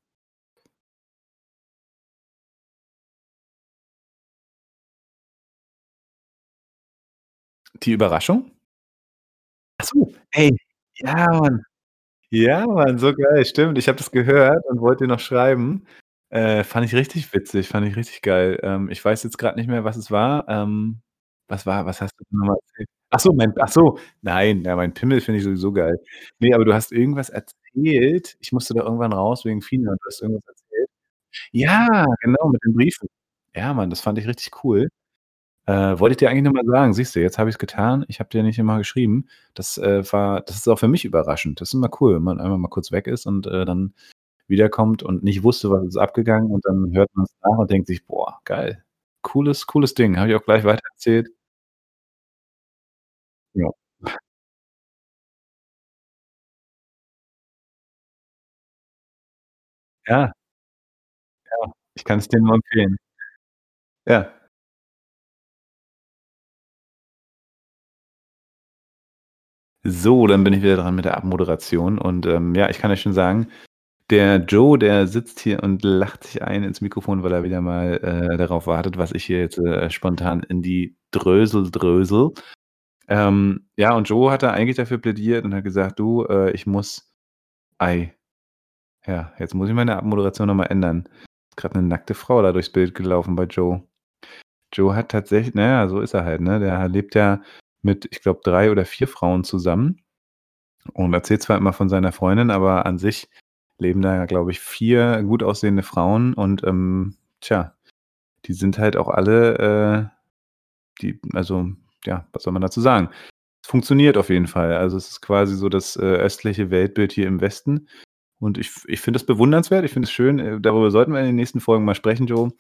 Die Überraschung? Ach so, ey, ja, Mann. Ja, Mann, so geil, stimmt. Ich habe das gehört und wollte dir noch schreiben. Äh, fand ich richtig witzig, fand ich richtig geil. Ähm, ich weiß jetzt grad nicht mehr, was es war. Ähm, was war was hast du noch mal erzählt? Ach so, mein ach so, nein, ja, meinen Pimmel finde ich sowieso geil. Ne, aber du hast irgendwas erzählt. Ich musste da irgendwann raus wegen Fina und du hast irgendwas erzählt. Ja, genau, mit den Briefen. Ja, Mann, das fand ich richtig cool. Äh, wollte ich dir eigentlich nur mal sagen. Siehst du, jetzt habe ich's getan. Ich habe dir nicht immer geschrieben. Das, äh, war das ist auch für mich überraschend. Das ist immer cool, wenn man einmal mal kurz weg ist und, äh, dann wiederkommt und nicht wusste, was ist abgegangen und dann hört man's nach und denkt sich: „Boah, geil. Cooles cooles Ding.“ Habe ich auch gleich weitererzählt. Ja. Ja. Ja, ich kann's dir nur empfehlen. Ja. So, dann bin ich wieder dran mit der Abmoderation und, ähm, ja, ich kann euch schon sagen, der Joe, der sitzt hier und lacht sich ein ins Mikrofon, weil er wieder mal, äh, darauf wartet, was ich hier jetzt, äh, spontan in die Drösel drösel. Ähm, ja, und Joe hatte eigentlich dafür plädiert und hat gesagt: „Du, äh, ich muss ei“ Ja, jetzt muss ich meine Abmoderation noch mal ändern. Ist grad 'ne nackte Frau da durchs Bild gelaufen bei Joe. Joe hat tatsächlich na ja, so ist er halt, ne? Der lebt ja mit, ich glaube, 3 oder 4 Frauen zusammen und erzählt zwar immer von seiner Freundin, aber an sich leben da glaube ich, 4 gut aussehende Frauen und, ähm, tja, die sind halt auch alle, äh die also, ja, was soll man dazu sagen? Es funktioniert auf jeden Fall. Also, es ist quasi so das, äh, östliche Weltbild hier im Westen und ich ich finde das bewundernswert. Ich finde es schön. Äh, darüber sollten wir in den nächsten Folgen mal sprechen, Joe.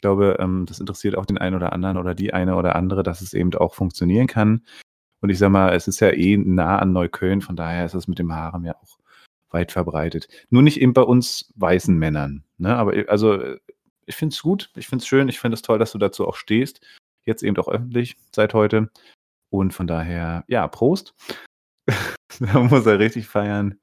Ich glaube, ähm, das interessiert auch den einen oder anderen oder die eine oder andere, dass es eben auch funktionieren kann. Und ich sage mal, es ist ja eh nah an Neukölln, von daher ist es mit dem Harem ja auch weit verbreitet. Nur nicht eben bei uns weißen Männern, ne? Aber, äh, also, äh, ich finde es gut. Ich finde es schön. Ich finde es toll, dass du dazu auch stehst. Jetzt eben auch öffentlich seit heute. Und von daher, ja, Prost. Da muss er richtig feiern.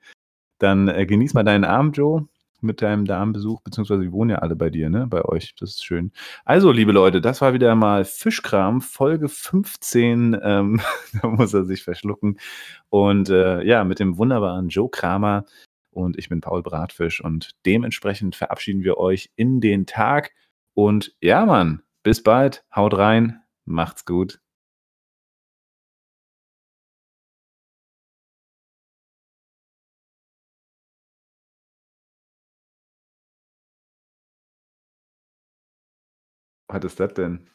Dann, äh, genieß mal deinen Abend, Joe, mit deinem Damenbesuch, beziehungsweise die wohnen ja alle bei dir, ne, bei euch. Das ist schön. Also, liebe Leute, das war wieder mal Fischkram, Folge 15. Ähm, da muss er sich verschlucken. Und, äh, ja, mit dem wunderbaren Joe Kramer und ich bin Paul Bratfisch und dementsprechend verabschieden wir euch in den Tag. Und ja, Mann, bis bald. Haut rein. Macht's gut. Was ist das denn?